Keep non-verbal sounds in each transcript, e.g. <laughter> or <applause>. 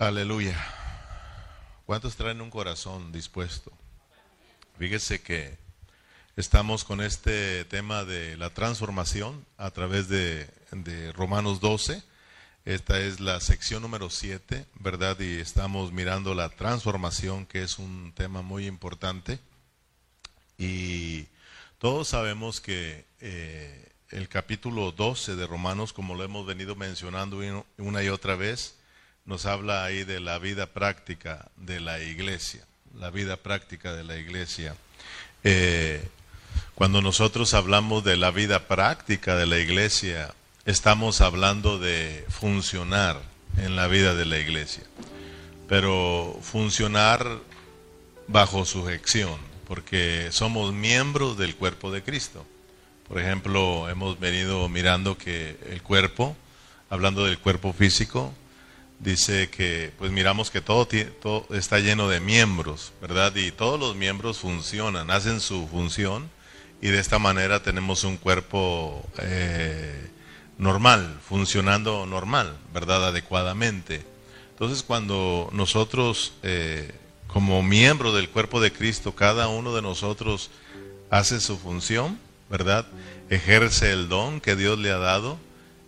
Aleluya. ¿Cuántos traen un corazón dispuesto? Fíjese que estamos con este tema de la transformación a través de, de Romanos 12. Esta es la sección número 7, ¿verdad? Y estamos mirando la transformación, que es un tema muy importante. Y todos sabemos que eh, el capítulo 12 de Romanos, como lo hemos venido mencionando una y otra vez, nos habla ahí de la vida práctica de la iglesia, la vida práctica de la iglesia. Eh, cuando nosotros hablamos de la vida práctica de la iglesia, estamos hablando de funcionar en la vida de la iglesia, pero funcionar bajo sujeción, porque somos miembros del cuerpo de Cristo. Por ejemplo, hemos venido mirando que el cuerpo, hablando del cuerpo físico, dice que pues miramos que todo, todo, está lleno de miembros, ¿verdad? Y todos los miembros funcionan, hacen su función y de esta manera tenemos un cuerpo eh, normal, funcionando normal, ¿verdad? Adecuadamente. Entonces cuando nosotros eh, como miembro del cuerpo de Cristo, cada uno de nosotros hace su función, ¿verdad? Ejerce el don que Dios le ha dado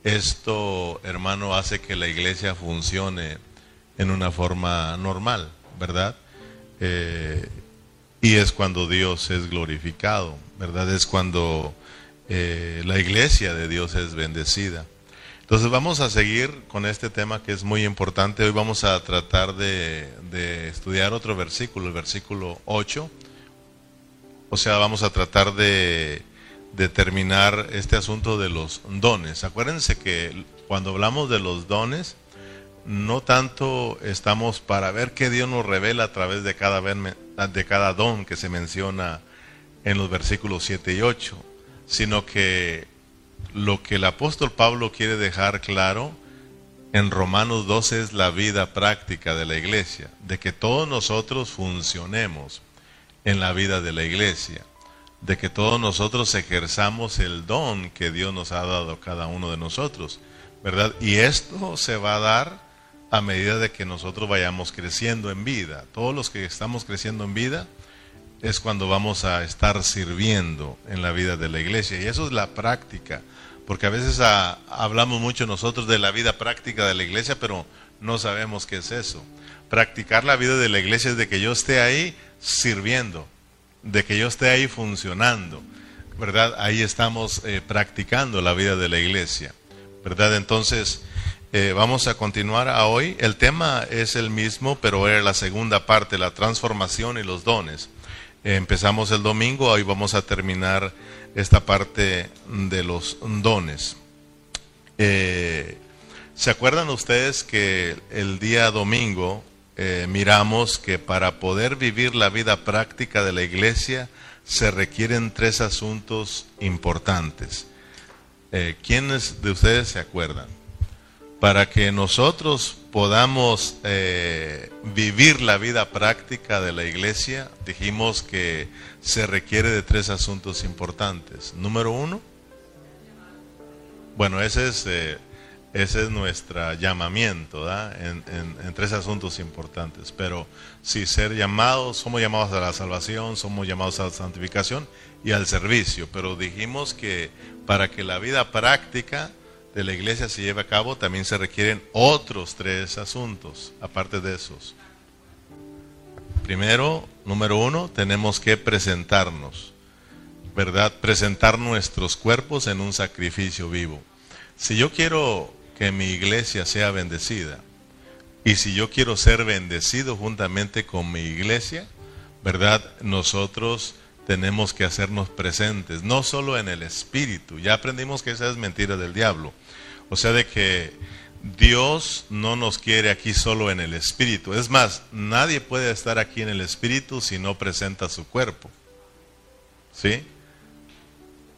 esto, hermano, hace que la iglesia funcione en una forma normal, ¿verdad? Eh, y es cuando Dios es glorificado, ¿verdad? Es cuando eh, la iglesia de Dios es bendecida. Entonces vamos a seguir con este tema que es muy importante. Hoy vamos a tratar de, de estudiar otro versículo, el versículo 8. O sea, vamos a tratar de determinar este asunto de los dones. Acuérdense que cuando hablamos de los dones, no tanto estamos para ver qué Dios nos revela a través de cada, de cada don que se menciona en los versículos 7 y 8, sino que lo que el apóstol Pablo quiere dejar claro en Romanos 12 es la vida práctica de la iglesia, de que todos nosotros funcionemos en la vida de la iglesia de que todos nosotros ejerzamos el don que Dios nos ha dado cada uno de nosotros, ¿verdad? Y esto se va a dar a medida de que nosotros vayamos creciendo en vida. Todos los que estamos creciendo en vida es cuando vamos a estar sirviendo en la vida de la iglesia. Y eso es la práctica, porque a veces hablamos mucho nosotros de la vida práctica de la iglesia, pero no sabemos qué es eso. Practicar la vida de la iglesia es de que yo esté ahí sirviendo, de que yo esté ahí funcionando, ¿verdad? Ahí estamos eh, practicando la vida de la iglesia, ¿verdad? Entonces, eh, vamos a continuar a hoy. El tema es el mismo, pero era la segunda parte, la transformación y los dones. Eh, empezamos el domingo, hoy vamos a terminar esta parte de los dones. ¿Se acuerdan ustedes que el día domingo eh, miramos que para poder vivir la vida práctica de la iglesia se requieren tres asuntos importantes. Eh, ¿Quiénes de ustedes se acuerdan? Para que nosotros podamos eh, vivir la vida práctica de la iglesia, dijimos que se requiere de tres asuntos importantes. Número uno, bueno, ese es ese es nuestro llamamiento en, tres asuntos importantes. Pero si ser llamados, somos llamados a la salvación, somos llamados a la santificación y al servicio. Pero dijimos que para que la vida práctica de la iglesia se lleve a cabo, también se requieren otros tres asuntos, aparte de esos. Primero, número uno, tenemos que presentarnos, ¿verdad? Presentar nuestros cuerpos en un sacrificio vivo. Si yo quiero que mi iglesia sea bendecida. Y si yo quiero ser bendecido juntamente con mi iglesia, ¿verdad? Nosotros tenemos que hacernos presentes, no solo en el espíritu. Ya aprendimos que esa es mentira del diablo. O sea, de que Dios no nos quiere aquí solo en el espíritu. Es más, nadie puede estar aquí en el espíritu si no presenta su cuerpo. ¿Sí?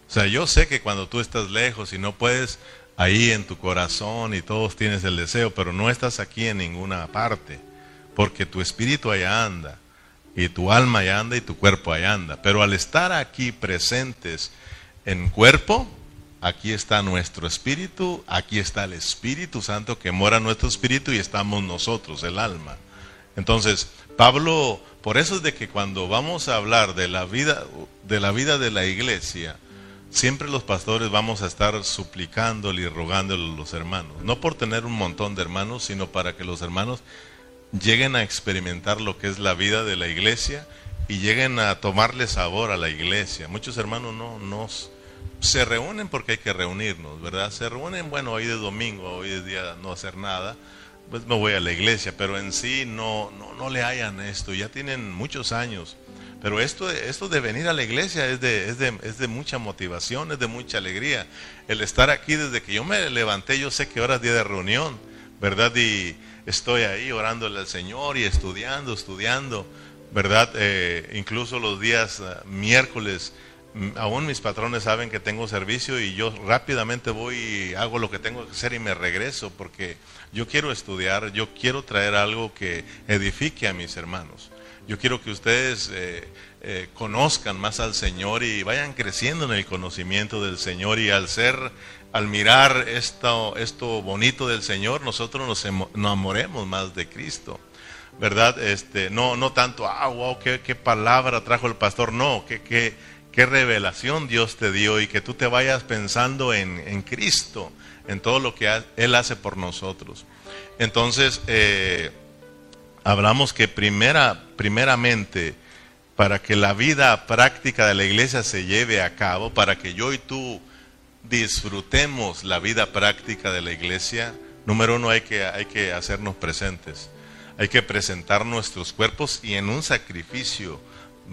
O sea, yo sé que cuando tú estás lejos y no puedes ahí en tu corazón y todos tienes el deseo, pero no estás aquí en ninguna parte, porque tu espíritu allá anda, y tu alma allá anda y tu cuerpo allá anda. Pero al estar aquí presentes en cuerpo, aquí está nuestro espíritu, aquí está el Espíritu Santo que mora en nuestro espíritu y estamos nosotros, el alma. Entonces, Pablo, por eso es de que cuando vamos a hablar de la vida de la vida de la iglesia, siempre los pastores vamos a estar suplicándole y rogándole a los hermanos, no por tener un montón de hermanos, sino para que los hermanos lleguen a experimentar lo que es la vida de la iglesia y lleguen a tomarle sabor a la iglesia. Muchos hermanos no, no se reúnen porque hay que reunirnos, ¿verdad? Se reúnen, bueno, hoy de domingo, hoy es día no hacer nada, pues me voy a la iglesia, pero en sí no, no, no le hayan esto, ya tienen muchos años. Pero esto, esto de venir a la iglesia es de, es, de, es de mucha motivación, es de mucha alegría. El estar aquí desde que yo me levanté, yo sé que ahora es día de reunión, ¿verdad? Y estoy ahí orándole al Señor y estudiando, estudiando, ¿verdad? Eh, incluso los días uh, miércoles, aún mis patrones saben que tengo servicio y yo rápidamente voy y hago lo que tengo que hacer y me regreso porque yo quiero estudiar, yo quiero traer algo que edifique a mis hermanos. Yo quiero que ustedes eh, eh, conozcan más al Señor y vayan creciendo en el conocimiento del Señor y al ser, al mirar esto, esto bonito del Señor, nosotros nos enamoremos más de Cristo. ¿Verdad? Este, no, no tanto, ah, wow, qué, palabra trajo el pastor, no, qué, qué, qué revelación Dios te dio y que tú te vayas pensando en, en Cristo en todo lo que Él hace por nosotros. Entonces, eh, hablamos que primera, primeramente, para que la vida práctica de la iglesia se lleve a cabo, para que yo y tú disfrutemos la vida práctica de la iglesia, número uno hay que, hay que hacernos presentes. Hay que presentar nuestros cuerpos y en un sacrificio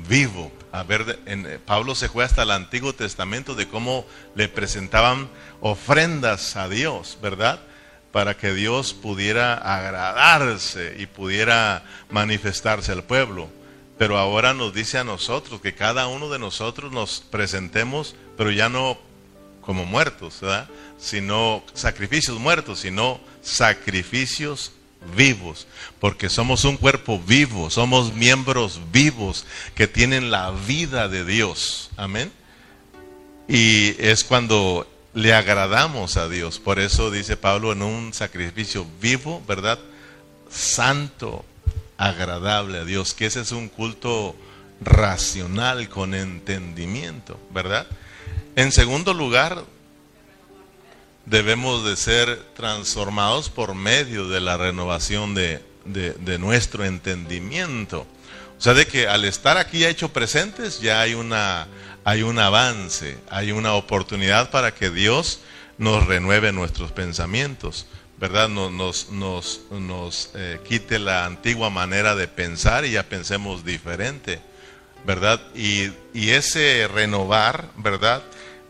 vivo. A ver, en, Pablo se fue hasta el Antiguo Testamento de cómo le presentaban ofrendas a Dios, ¿verdad? Para que Dios pudiera agradarse y pudiera manifestarse al pueblo. Pero ahora nos dice a nosotros que cada uno de nosotros nos presentemos, pero ya no como muertos, ¿verdad? Sino sacrificios muertos, sino sacrificios vivos, porque somos un cuerpo vivo, somos miembros vivos que tienen la vida de Dios. Amén. Y es cuando le agradamos a Dios. Por eso dice Pablo en un sacrificio vivo, ¿verdad? Santo, agradable a Dios, que ese es un culto racional con entendimiento, ¿verdad? En segundo lugar, debemos de ser transformados por medio de la renovación de, nuestro entendimiento. O sea, de que al estar aquí ya hecho presentes, ya hay, una, hay un avance, hay una oportunidad para que Dios nos renueve nuestros pensamientos, ¿verdad? Nos, nos, nos, nos eh, quite la antigua manera de pensar y ya pensemos diferente, ¿verdad? Y, y ese renovar, ¿verdad?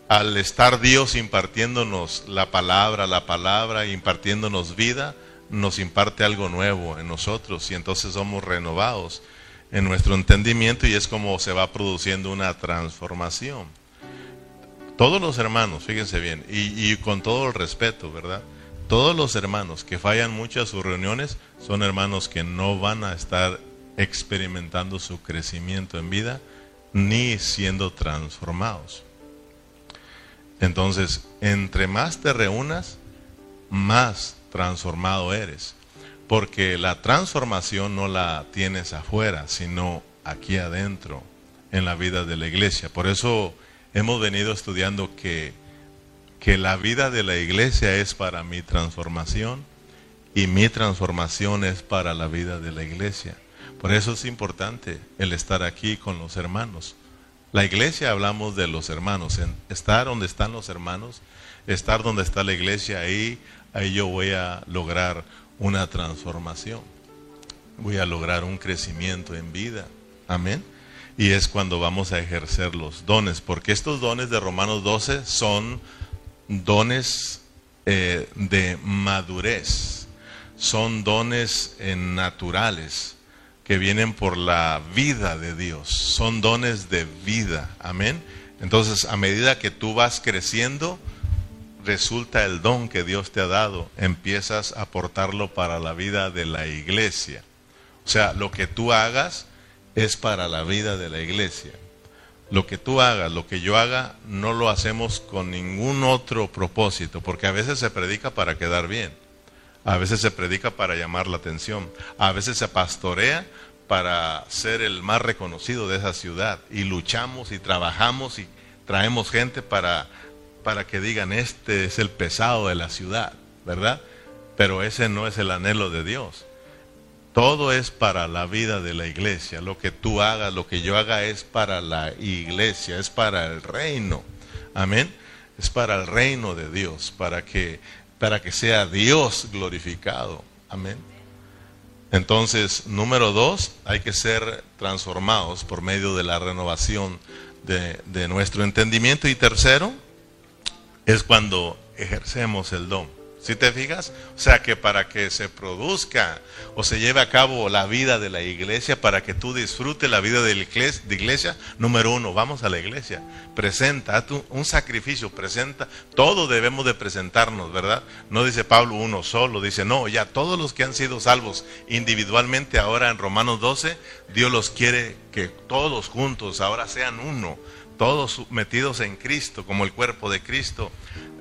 al estar Dios impartiéndonos la palabra, la palabra, impartiéndonos vida, nos imparte algo nuevo en nosotros y entonces somos renovados en nuestro entendimiento y es como se va produciendo una transformación. Todos los hermanos, fíjense bien, y, con todo el respeto, ¿verdad? Todos los hermanos que fallan mucho a sus reuniones son hermanos que no van a estar experimentando su crecimiento en vida ni siendo transformados. Entonces, entre más te reúnas, más transformado eres. Porque la transformación no la tienes afuera, sino aquí adentro, en la vida de la iglesia. Por eso hemos venido estudiando que, que la vida de la iglesia es para mi transformación y mi transformación es para la vida de la iglesia. Por eso es importante el estar aquí con los hermanos. La iglesia hablamos de los hermanos, estar donde están los hermanos, estar donde está la iglesia, ahí, ahí yo voy a lograr una transformación, voy a lograr un crecimiento en vida. Amén. Y es cuando vamos a ejercer los dones, porque estos dones de Romanos 12 son dones eh, de madurez, son dones eh, naturales que vienen por la vida de Dios. Son dones de vida. Amén. Entonces, a medida que tú vas creciendo, resulta el don que Dios te ha dado. Empiezas a aportarlo para la vida de la iglesia. O sea, lo que tú hagas es para la vida de la iglesia. lo que tú hagas, lo que yo haga, no lo hacemos con ningún otro propósito, porque a veces se predica para quedar bien, a veces se predica para llamar la atención, a veces se pastorea para ser el más reconocido de esa ciudad y luchamos y trabajamos y traemos gente para, para que digan, este es el pesado de la ciudad, ¿verdad? Pero ese no es el anhelo de Dios. Todo es para la vida de la iglesia. Lo que tú hagas, lo que yo haga es para la iglesia, es para el reino. Amén. Es para el reino de Dios, para que, para que sea Dios glorificado. Amén. Entonces, número dos, hay que ser transformados por medio de la renovación de, de nuestro entendimiento. Y tercero, es cuando ejercemos el don. Si te fijas? O sea que para que se produzca o se lleve a cabo la vida de la iglesia, para que tú disfrutes la vida de la iglesia, de iglesia número uno, vamos a la iglesia, presenta un sacrificio, presenta, todos debemos de presentarnos, ¿verdad? No dice Pablo uno solo, dice, no, ya todos los que han sido salvos individualmente ahora en Romanos 12, Dios los quiere que todos juntos ahora sean uno todos metidos en Cristo, como el cuerpo de Cristo,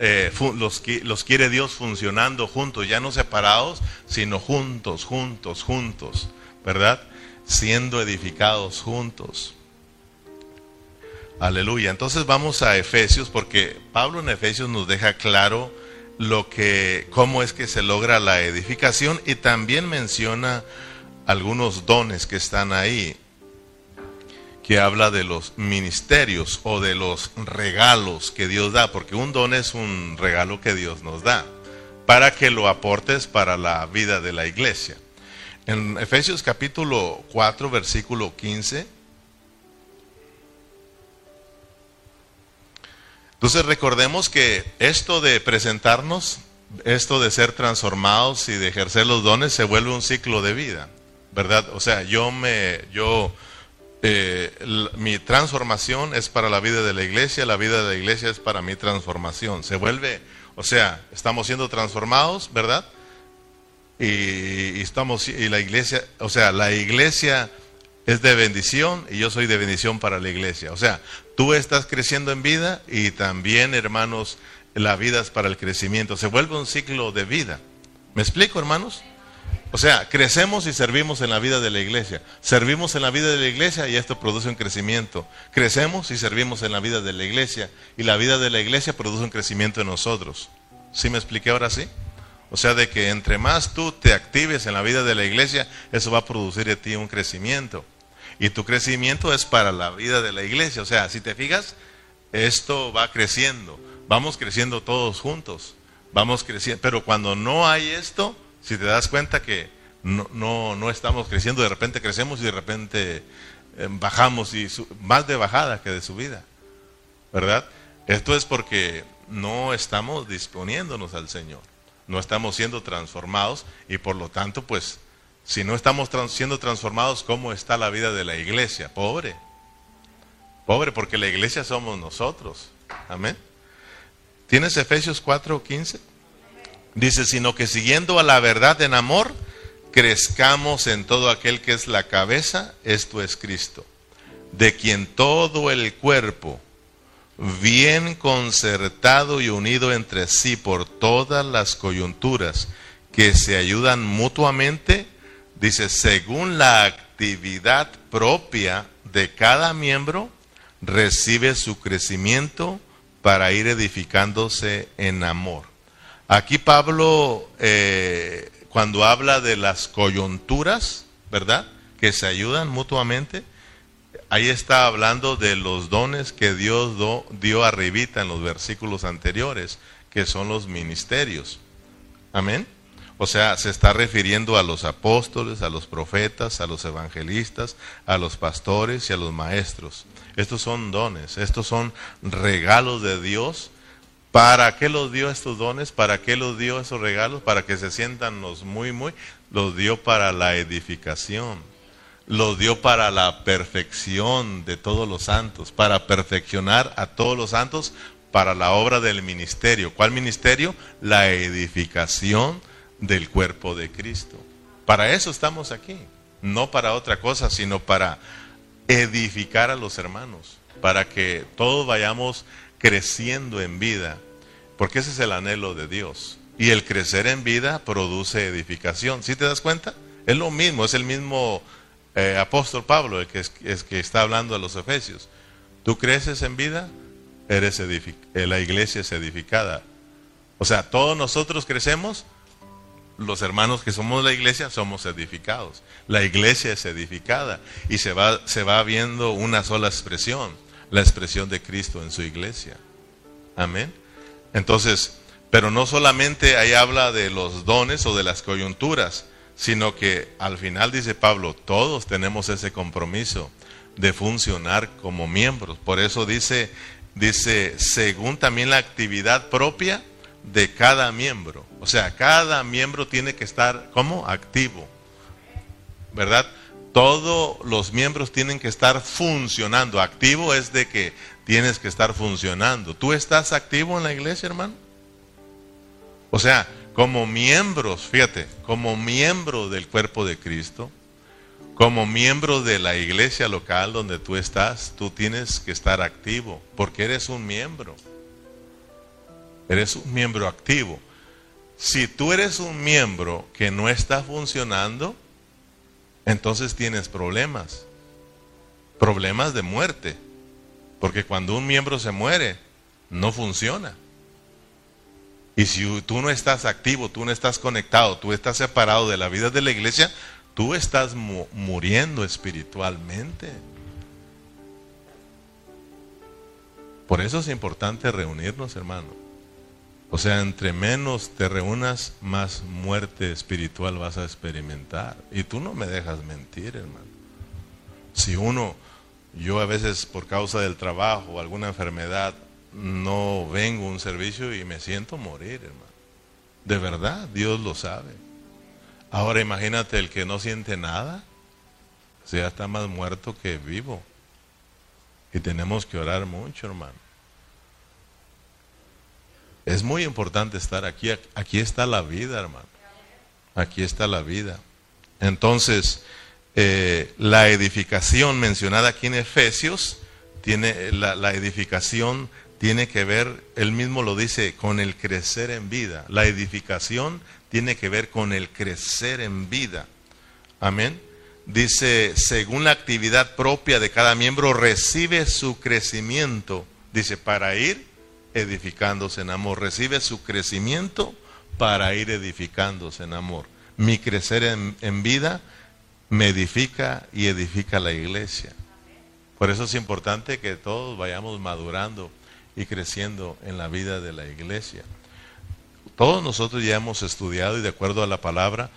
eh, los, los quiere Dios funcionando juntos, ya no separados, sino juntos, juntos, juntos, ¿verdad? Siendo edificados juntos. Aleluya. Entonces vamos a Efesios, porque Pablo en Efesios nos deja claro lo que, cómo es que se logra la edificación y también menciona algunos dones que están ahí que habla de los ministerios o de los regalos que Dios da, porque un don es un regalo que Dios nos da, para que lo aportes para la vida de la iglesia. En Efesios capítulo 4, versículo 15. Entonces recordemos que esto de presentarnos, esto de ser transformados y de ejercer los dones se vuelve un ciclo de vida, ¿verdad? O sea, yo me, yo eh, mi transformación es para la vida de la iglesia, la vida de la iglesia es para mi transformación. Se vuelve, o sea, estamos siendo transformados, ¿verdad? Y, estamos, y la iglesia, o sea, la iglesia es de bendición y yo soy de bendición para la iglesia. O sea, tú estás creciendo en vida y también, hermanos, la vida es para el crecimiento. Se vuelve un ciclo de vida. ¿Me explico, hermanos? O sea, crecemos y servimos en la vida de la iglesia. Servimos en la vida de la iglesia y esto produce un crecimiento. Crecemos y servimos en la vida de la iglesia y la vida de la iglesia produce un crecimiento en nosotros. ¿Sí me expliqué ahora sí? O sea, de que entre más tú te actives en la vida de la iglesia, eso va a producir de ti un crecimiento. Y tu crecimiento es para la vida de la iglesia. O sea, si te fijas, esto va creciendo. Vamos creciendo todos juntos. Vamos creciendo. Pero cuando no hay esto, si te das cuenta que no, no, estamos creciendo, de repente crecemos y de repente eh, bajamos, y más de bajada que de subida, ¿verdad? Esto es porque no estamos disponiéndonos al Señor, no estamos siendo transformados y por lo tanto, pues, si no estamos siendo transformados, ¿cómo está la vida de la iglesia? Pobre, pobre, porque la iglesia somos nosotros, amén. ¿Tienes Efesios 4, 15? Dice, sino que siguiendo a la verdad en amor, crezcamos en todo aquel que es la cabeza, esto es Cristo, de quien todo el cuerpo, bien concertado y unido entre sí por todas las coyunturas que se ayudan mutuamente, dice, según la actividad propia de cada miembro, recibe su crecimiento para ir edificándose en amor. Aquí Pablo, eh, cuando habla de las coyunturas, ¿verdad? Que se ayudan mutuamente, ahí está hablando de los dones que Dios dio arribita en los versículos anteriores, que son los ministerios. Amén. O sea, se está refiriendo a los apóstoles, a los profetas, a los evangelistas, a los pastores y a los maestros. Estos son dones, estos son regalos de Dios ¿Para qué los dio estos dones? ¿Para qué los dio esos regalos? Para que se sientan los muy, muy. Los dio para la edificación. Los dio para la perfección de todos los santos. Para perfeccionar a todos los santos para la obra del ministerio. ¿Cuál ministerio? La edificación del cuerpo de Cristo. Para eso estamos aquí. No para otra cosa, sino para edificar a los hermanos. para que todos vayamos creciendo en vida, porque ese es el anhelo de Dios. Y el crecer en vida produce edificación. ¿Sí te das cuenta? Es lo mismo, es el mismo eh, apóstol Pablo el que, es, que está hablando a los efesios. Tú creces en vida, eres eh, la iglesia es edificada. O sea, todos nosotros crecemos, los hermanos que somos la iglesia somos edificados. La iglesia es edificada y se va, se va viendo una sola expresión, la expresión de Cristo en su iglesia. Amén. Entonces, pero no solamente ahí habla de los dones o de las coyunturas, sino que al final dice Pablo, todos tenemos ese compromiso de funcionar como miembros. Por eso dice, dice, según también la actividad propia de cada miembro. O sea, cada miembro tiene que estar como activo. ¿Verdad? Todos los miembros tienen que estar funcionando. Activo es de que tienes que estar funcionando. ¿Tú estás activo en la iglesia, hermano? O sea, como miembros, fíjate, como miembro del cuerpo de Cristo, como miembro de la iglesia local donde tú estás, tú tienes que estar activo, porque eres un miembro. Eres un miembro activo. Si tú eres un miembro que no está funcionando, entonces tienes problemas. Problemas de muerte. Porque cuando un miembro se muere, no funciona. Y si tú no estás activo, tú no estás conectado, tú estás separado de la vida de la iglesia, tú estás muriendo espiritualmente. Por eso es importante reunirnos, hermano. O sea, entre menos te reúnas, más muerte espiritual vas a experimentar. Y tú no me dejas mentir, hermano. Si uno, yo a veces por causa del trabajo o alguna enfermedad, no vengo a un servicio y me siento morir, hermano. De verdad, Dios lo sabe. Ahora imagínate el que no siente nada, o sea, está más muerto que vivo. Y tenemos que orar mucho, hermano. Es muy importante estar aquí. Aquí está la vida, hermano. Aquí está la vida. Entonces, eh, la edificación mencionada aquí en Efesios, tiene la, la edificación tiene que ver, él mismo lo dice, con el crecer en vida. La edificación tiene que ver con el crecer en vida. Amén. Dice, según la actividad propia de cada miembro, recibe su crecimiento. Dice, para ir edificándose en amor. Recibe su crecimiento para ir edificándose en amor. Mi crecer en, en vida me edifica y edifica la iglesia. Por eso es importante que todos vayamos madurando y creciendo en la vida de la iglesia. Todos nosotros ya hemos estudiado y de acuerdo a la palabra,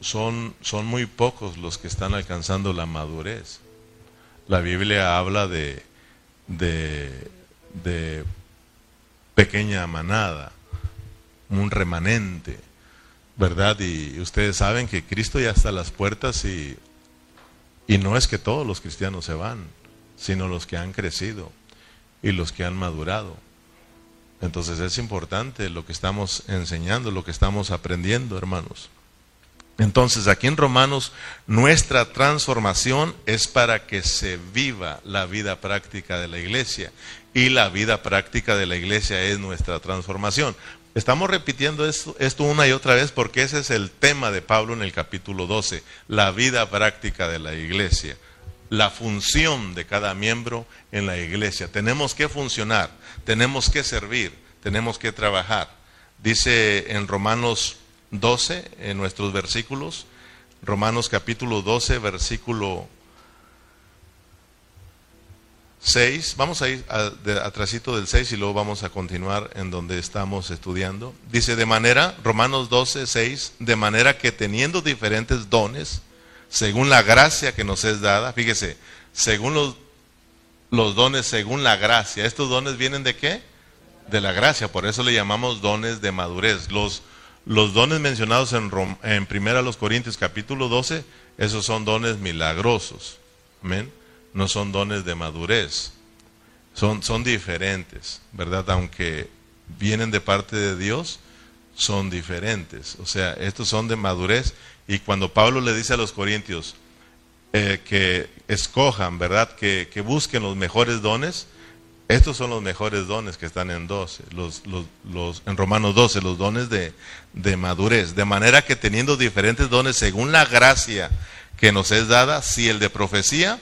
son, son muy pocos los que están alcanzando la madurez. La Biblia habla de, de, de pequeña manada, un remanente, ¿verdad? Y ustedes saben que Cristo ya está a las puertas y, y no es que todos los cristianos se van, sino los que han crecido y los que han madurado. Entonces es importante lo que estamos enseñando, lo que estamos aprendiendo, hermanos. Entonces aquí en Romanos nuestra transformación es para que se viva la vida práctica de la iglesia y la vida práctica de la iglesia es nuestra transformación. Estamos repitiendo esto, una y otra vez porque ese es el tema de Pablo en el capítulo 12, la vida práctica de la iglesia la función de cada miembro en la iglesia. Tenemos que funcionar, tenemos que servir, tenemos que trabajar. Dice en Romanos 12, en nuestros versículos, Romanos capítulo 12, versículo 6, vamos a ir atrásito del 6 y luego vamos a continuar en donde estamos estudiando. Dice de manera, Romanos 12, 6, de manera que teniendo diferentes dones, según la gracia que nos es dada. Fíjese, según los, los dones, según la gracia. ¿Estos dones vienen de qué? De la gracia, por eso le llamamos dones de madurez. Los, los dones mencionados en, en Primera los Corintios capítulo 12, esos son dones milagrosos. Amén. No son dones de madurez. Son, son diferentes, ¿verdad? Aunque vienen de parte de Dios, son diferentes. O sea, estos son de madurez y cuando Pablo le dice a los corintios, eh, que escojan, ¿verdad? Que, que, busquen los mejores dones. Estos son los mejores dones que están en 12, los, los, en Romanos 12, los dones de, madurez. De manera que teniendo diferentes dones según la gracia que nos es dada, si el de profecía,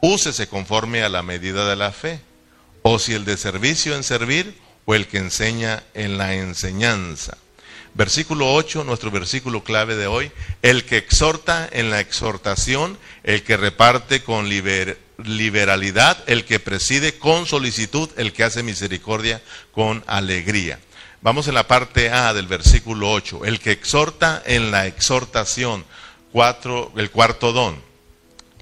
úsese conforme a la medida de la fe. O si el de servicio en servir, o el que enseña en la enseñanza. Versículo 8, nuestro versículo clave de hoy, el que exhorta en la exhortación, el que reparte con liberalidad, el que preside con solicitud, el que hace misericordia con alegría. Vamos en la parte A del versículo 8, el que exhorta en la exhortación, cuatro, el cuarto don,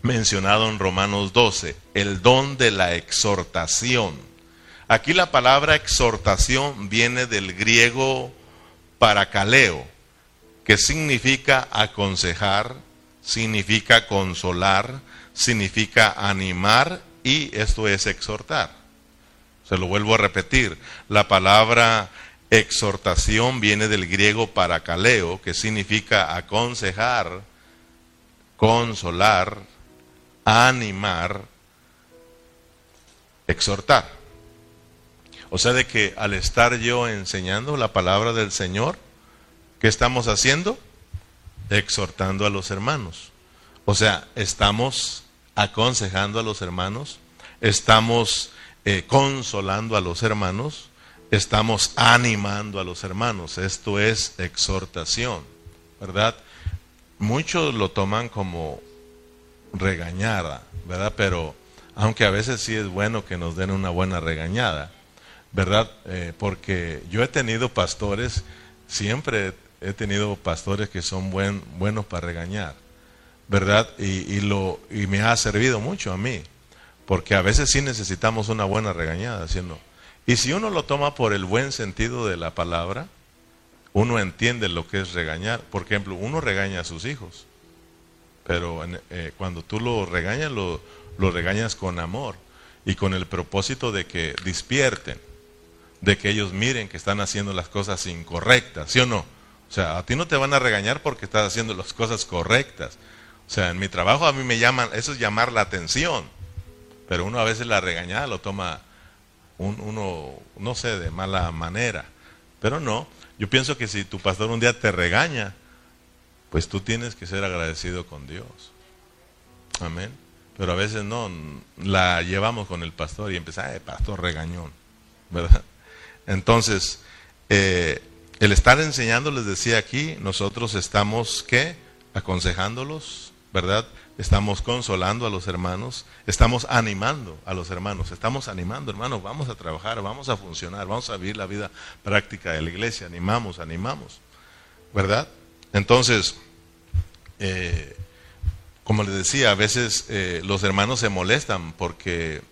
mencionado en Romanos 12, el don de la exhortación. Aquí la palabra exhortación viene del griego paracaleo, que significa aconsejar, significa consolar, significa animar y esto es exhortar. Se lo vuelvo a repetir, la palabra exhortación viene del griego paracaleo, que significa aconsejar, consolar, animar, exhortar. O sea, de que al estar yo enseñando la palabra del Señor, ¿qué estamos haciendo? Exhortando a los hermanos. O sea, estamos aconsejando a los hermanos, estamos eh, consolando a los hermanos, estamos animando a los hermanos. Esto es exhortación, ¿verdad? Muchos lo toman como regañada, ¿verdad? Pero aunque a veces sí es bueno que nos den una buena regañada, ¿verdad? Eh, porque yo he tenido pastores, siempre he tenido pastores que son buen, buenos para regañar, ¿verdad? Y, lo, y me ha servido mucho a mí, porque a veces sí necesitamos una buena regañada, ¿sí Y si uno lo toma por el buen sentido de la palabra, uno entiende lo que es regañar. Por ejemplo, uno regaña a sus hijos, pero eh, cuando tú lo regañas, lo, lo regañas con amor y con el propósito de que despierten de que ellos miren que están haciendo las cosas incorrectas, ¿sí o no? O sea, a ti no te van a regañar porque estás haciendo las cosas correctas. O sea, en mi trabajo a mí me llaman, eso es llamar la atención. Pero uno a veces la regañada lo toma uno, no sé, de mala manera. Pero no, yo pienso que si tu pastor un día te regaña, pues tú tienes que ser agradecido con Dios. Amén. Pero a veces no, la llevamos con el pastor y empieza, eh, pastor regañón, ¿verdad? Entonces, eh, el estar enseñando, les decía aquí, nosotros estamos, ¿qué? Aconsejándolos, ¿verdad? Estamos consolando a los hermanos, estamos animando a los hermanos, estamos animando, hermanos, vamos a trabajar, vamos a funcionar, vamos a vivir la vida práctica de la iglesia, animamos, animamos, ¿verdad? Entonces, eh, como les decía, a veces eh, los hermanos se molestan porque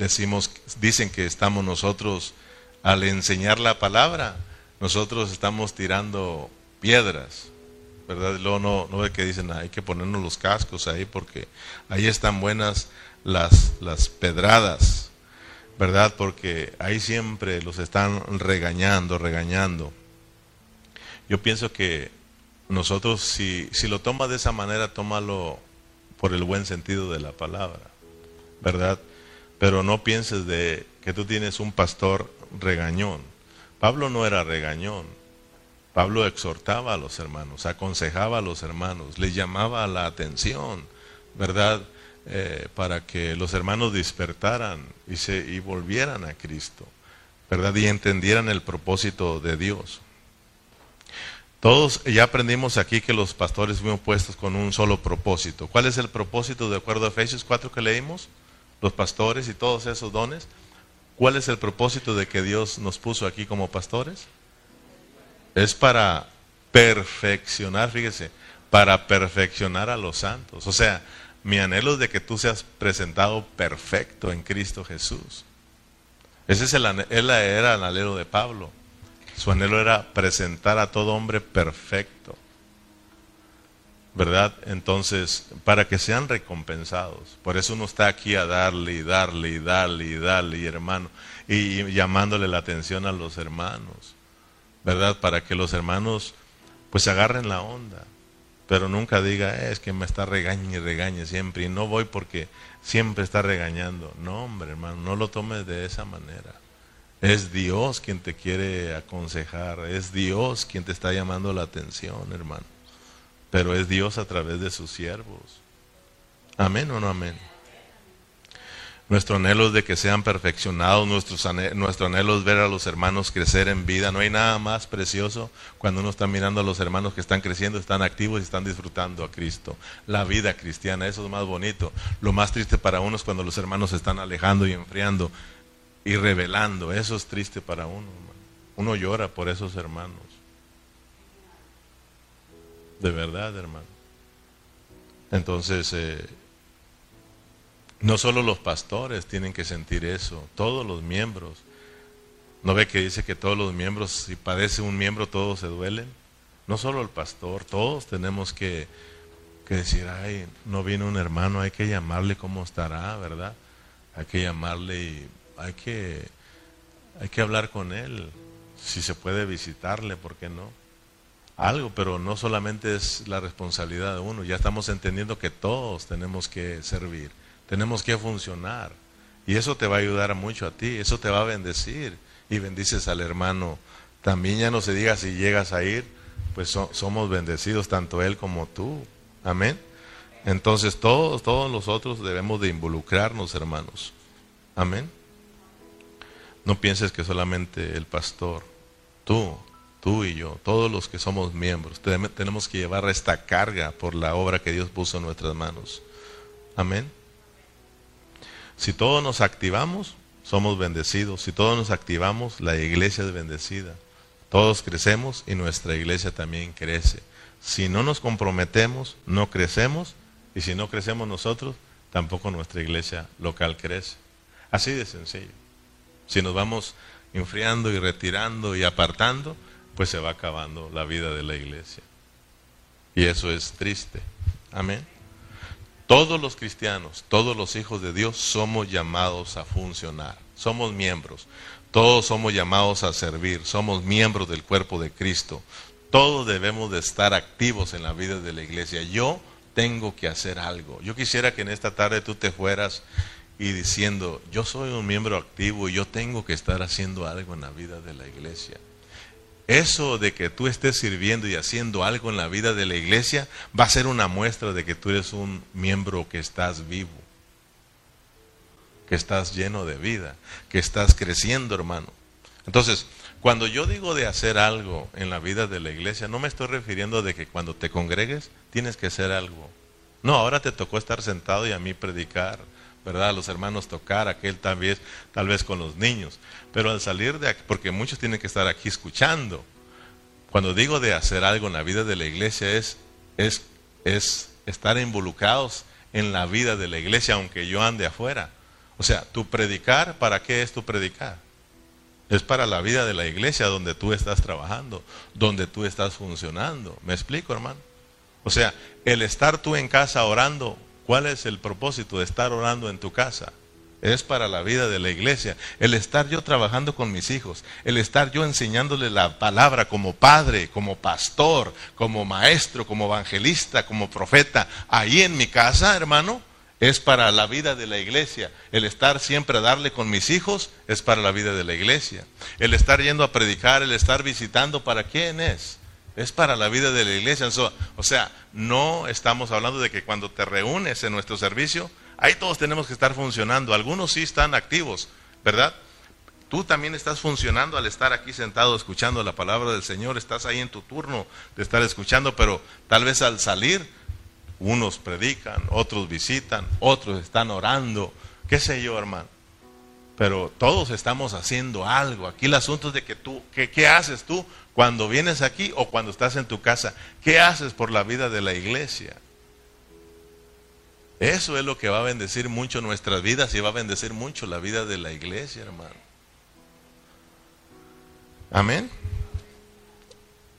decimos, dicen que estamos nosotros al enseñar la palabra, nosotros estamos tirando piedras, ¿verdad? luego no, no ve que dicen, hay que ponernos los cascos ahí porque ahí están buenas las, las pedradas, ¿verdad? Porque ahí siempre los están regañando, regañando. Yo pienso que nosotros, si, si lo toma de esa manera, tómalo por el buen sentido de la palabra, ¿verdad? Pero no pienses de que tú tienes un pastor regañón. Pablo no era regañón. Pablo exhortaba a los hermanos, aconsejaba a los hermanos, les llamaba la atención, ¿verdad? Eh, para que los hermanos despertaran y, se, y volvieran a Cristo, ¿verdad? Y entendieran el propósito de Dios. Todos ya aprendimos aquí que los pastores fuimos puestos con un solo propósito. ¿Cuál es el propósito de acuerdo a Efesios 4 que leímos? Los pastores y todos esos dones ¿Cuál es el propósito de que Dios nos puso aquí como pastores? Es para perfeccionar, fíjese, para perfeccionar a los santos. O sea, mi anhelo es de que tú seas presentado perfecto en Cristo Jesús. Ese es el, era el anhelo de Pablo. Su anhelo era presentar a todo hombre perfecto. ¿verdad? Entonces, para que sean recompensados. Por eso uno está aquí a darle y darle y darle y darle, hermano, y, llamándole la atención a los hermanos, ¿verdad? Para que los hermanos pues agarren la onda, Pero nunca diga, "Eh, es que me está regañe y regañe siempre. Y no voy porque siempre está regañando. No, hombre, hermano, no lo tomes de esa manera. Es Dios quien te quiere aconsejar, es Dios quien te está llamando la atención, hermano. Pero es Dios a través de sus siervos. Amén o no amén. Nuestro anhelo es de que sean perfeccionados, nuestro anhelo es ver a los hermanos crecer en vida. No hay nada más precioso cuando uno está mirando a los hermanos que están creciendo, están activos y están disfrutando a Cristo. La vida cristiana, eso es más bonito. Lo más triste para uno es cuando los hermanos se están alejando y enfriando y revelando. Eso es triste para uno. Uno llora por esos hermanos. De verdad, hermano. Entonces, eh, no solo los pastores tienen que sentir eso, todos los miembros. ¿No ve que dice que todos los miembros, si padece un miembro, todos se duelen? No solo el pastor, todos tenemos que, que decir, ay, no viene un hermano, hay que llamarle cómo estará, ¿verdad? Hay que llamarle y hay que, hay que hablar con él, si se puede visitarle, ¿por qué no? Algo, pero no solamente es la responsabilidad de uno, ya estamos entendiendo que todos tenemos que servir, tenemos que funcionar. Y eso te va a ayudar mucho a ti, eso te va a bendecir. Y bendices al hermano. También ya no se diga si llegas a ir, pues somos bendecidos tanto él como tú. Amén. Entonces todos, todos nosotros debemos de involucrarnos, hermanos. Amén. No pienses que solamente el pastor, tú, tú y yo, todos los que somos miembros, tenemos que llevar esta carga por la obra que Dios puso en nuestras manos. Amén. Si todos nos activamos, somos bendecidos. Si todos nos activamos, la iglesia es bendecida. Todos crecemos y nuestra iglesia también crece. Si no nos comprometemos, no crecemos. Y si no crecemos nosotros, tampoco nuestra iglesia local crece. Así de sencillo. Si nos vamos enfriando y retirando y apartando, pues se va acabando la vida de la iglesia. Y eso es triste. Amén. Todos los cristianos, todos los hijos de Dios somos llamados a funcionar. Somos miembros. Todos somos llamados a servir. Somos miembros del cuerpo de Cristo. Todos debemos de estar activos en la vida de la iglesia. Yo tengo que hacer algo. Yo quisiera que en esta tarde tú te fueras y diciendo, yo soy un miembro activo y yo tengo que estar haciendo algo en la vida de la iglesia. Eso de que tú estés sirviendo y haciendo algo en la vida de la iglesia va a ser una muestra de que tú eres un miembro que estás vivo, que estás lleno de vida, que estás creciendo, hermano. Entonces, cuando yo digo de hacer algo en la vida de la iglesia, no me estoy refiriendo de que cuando te congregues tienes que hacer algo. No, ahora te tocó estar sentado y a mí predicar ¿verdad? Los hermanos tocar, aquel tal vez, tal vez con los niños. Pero al salir de aquí, porque muchos tienen que estar aquí escuchando, cuando digo de hacer algo en la vida de la iglesia es, es, es estar involucrados en la vida de la iglesia, aunque yo ande afuera. O sea, tu predicar, ¿para qué es tu predicar? Es para la vida de la iglesia donde tú estás trabajando, donde tú estás funcionando. ¿Me explico, hermano? O sea, el estar tú en casa orando ¿Cuál es el propósito de estar orando en tu casa? Es para la vida de la iglesia. El estar yo trabajando con mis hijos, el estar yo enseñándole la palabra como padre, como pastor, como maestro, como evangelista, como profeta, ahí en mi casa, hermano, es para la vida de la iglesia. El estar siempre a darle con mis hijos es para la vida de la iglesia. El estar yendo a predicar, el estar visitando, ¿para quién es? Es para la vida de la iglesia. o sea, no estamos hablando de que cuando te reúnes en nuestro servicio, ahí todos tenemos que estar funcionando. Algunos sí están activos, ¿verdad? Tú también estás funcionando al estar aquí sentado escuchando la palabra del Señor, estás ahí en tu turno de estar escuchando, pero tal vez al salir, unos predican, otros visitan, otros están orando, qué sé yo, hermano. Pero todos estamos haciendo algo. Aquí el asunto es de que tú, ¿qué haces tú? Cuando vienes aquí o cuando estás en tu casa. ¿Qué haces por la vida de la iglesia? Eso es lo que va a bendecir mucho nuestras vidas y va a bendecir mucho la vida de la iglesia, hermano. Amén.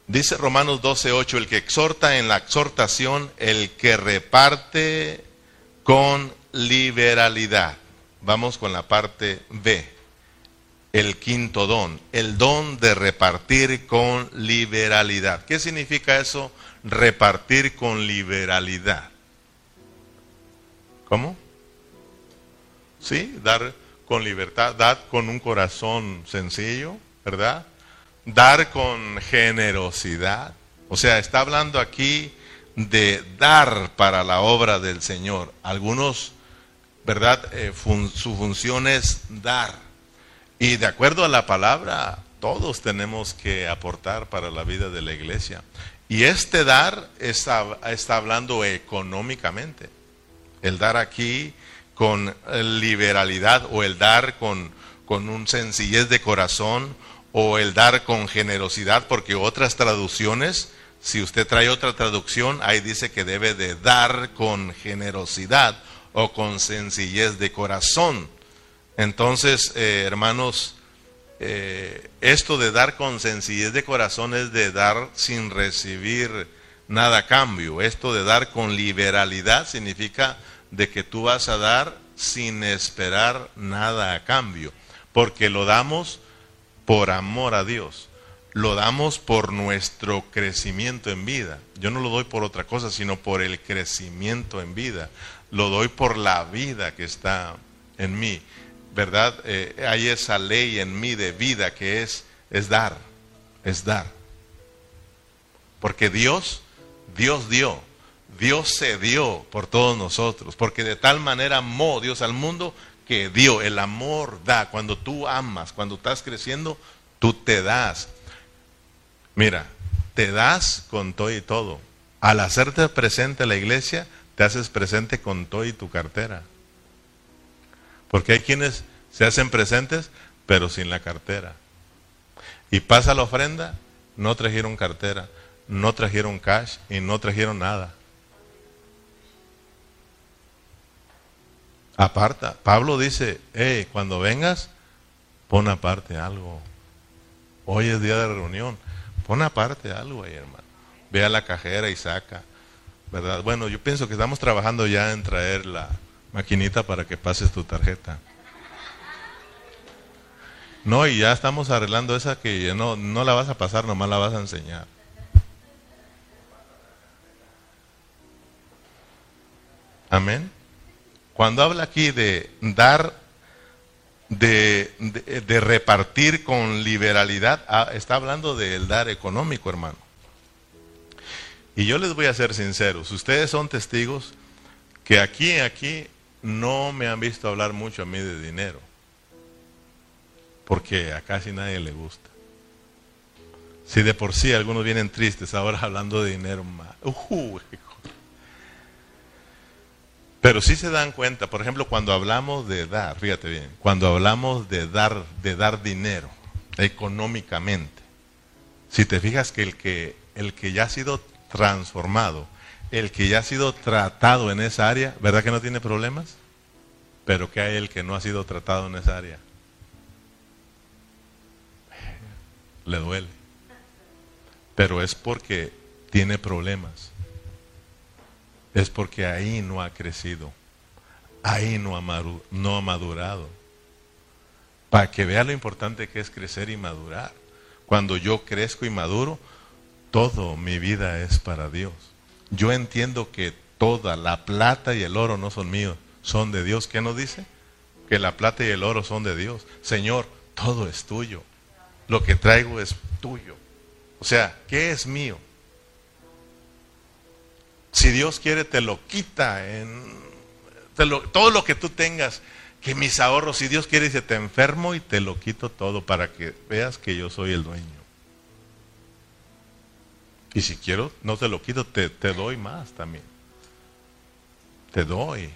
Dice Romanos 12:8, el que exhorta en la exhortación, el que reparte con liberalidad. Vamos con la parte B el quinto don, el don de repartir con liberalidad. ¿Qué significa eso? repartir con liberalidad. ¿Cómo? Sí, dar con libertad, dar con un corazón sencillo, ¿verdad? Dar con generosidad. O sea, está hablando aquí de dar para la obra del Señor. Algunos, ¿verdad? Eh, su función es dar. Y de acuerdo a la palabra, todos tenemos que aportar para la vida de la iglesia. Y este dar está, está hablando económicamente. El dar aquí con liberalidad o el dar con, con un sencillez de corazón o el dar con generosidad, porque otras traducciones, si usted trae otra traducción, ahí dice que debe de dar con generosidad o con sencillez de corazón. Entonces, eh, hermanos, eh, esto de dar con sencillez de corazón es de dar sin recibir nada a cambio. Esto de dar con liberalidad significa de que tú vas a dar sin esperar nada a cambio, porque lo damos por amor a Dios, lo damos por nuestro crecimiento en vida. Yo no lo doy por otra cosa, sino por el crecimiento en vida. Lo doy por la vida que está en mí. ¿Verdad? Eh, hay esa ley en mí de vida que es, es dar, es dar. Porque Dios, Dios dio. Dios se dio por todos nosotros, porque de tal manera amó Dios al mundo que dio. El amor da. Cuando tú amas, cuando estás creciendo, tú te das. Mira, te das con todo y todo. Al hacerte presente a la iglesia, te haces presente con todo y tu cartera. Porque hay quienes se hacen presentes, pero sin la cartera. Y pasa la ofrenda, no trajeron cartera, no trajeron cash y no trajeron nada. Aparta. Pablo dice, hey, cuando vengas, pon aparte algo. Hoy es día de reunión. Pon aparte algo ahí, hermano. Ve a la cajera y saca. ¿Verdad? Bueno, yo pienso que estamos trabajando ya en traer la maquinita para que pases tu tarjeta. No, y ya estamos arreglando esa que no, no la vas a pasar, nomás la vas a enseñar. Amén. Cuando habla aquí de dar, de, repartir con liberalidad, ah, está hablando del dar económico, hermano. Y yo les voy a ser sinceros, ustedes son testigos que aquí, aquí, no me han visto hablar mucho a mí de dinero. Porque a casi nadie le gusta. Si de por sí algunos vienen tristes ahora <laughs> hablando de dinero más. Uh, pero sí se dan cuenta, por ejemplo, cuando hablamos de dar, fíjate bien, cuando hablamos de dar, de dar dinero económicamente, si te fijas que el que, el que ya ha sido transformado, el que ya ha sido tratado en esa área, ¿verdad que no tiene problemas? Pero que hay el que no ha sido tratado en esa área. Le duele. Pero es porque tiene problemas es porque ahí no ha crecido, ahí no ha, madurado. Para que vea lo importante que es crecer y madurar. Cuando yo crezco y maduro, todo mi vida es para Dios. Yo entiendo que toda la plata y el oro no son míos, son de Dios. ¿Qué nos dice? Que la plata y el oro son de Dios. Señor, todo es tuyo. Lo que traigo es tuyo. O sea, ¿qué es mío? Si Dios quiere, te lo quita. En, todo lo que tú tengas, que mis ahorros, si Dios quiere, dice, te enfermo y te lo quito todo para que veas que yo soy el dueño. Y si quiero, no te lo quito, te, te doy más también. Te doy.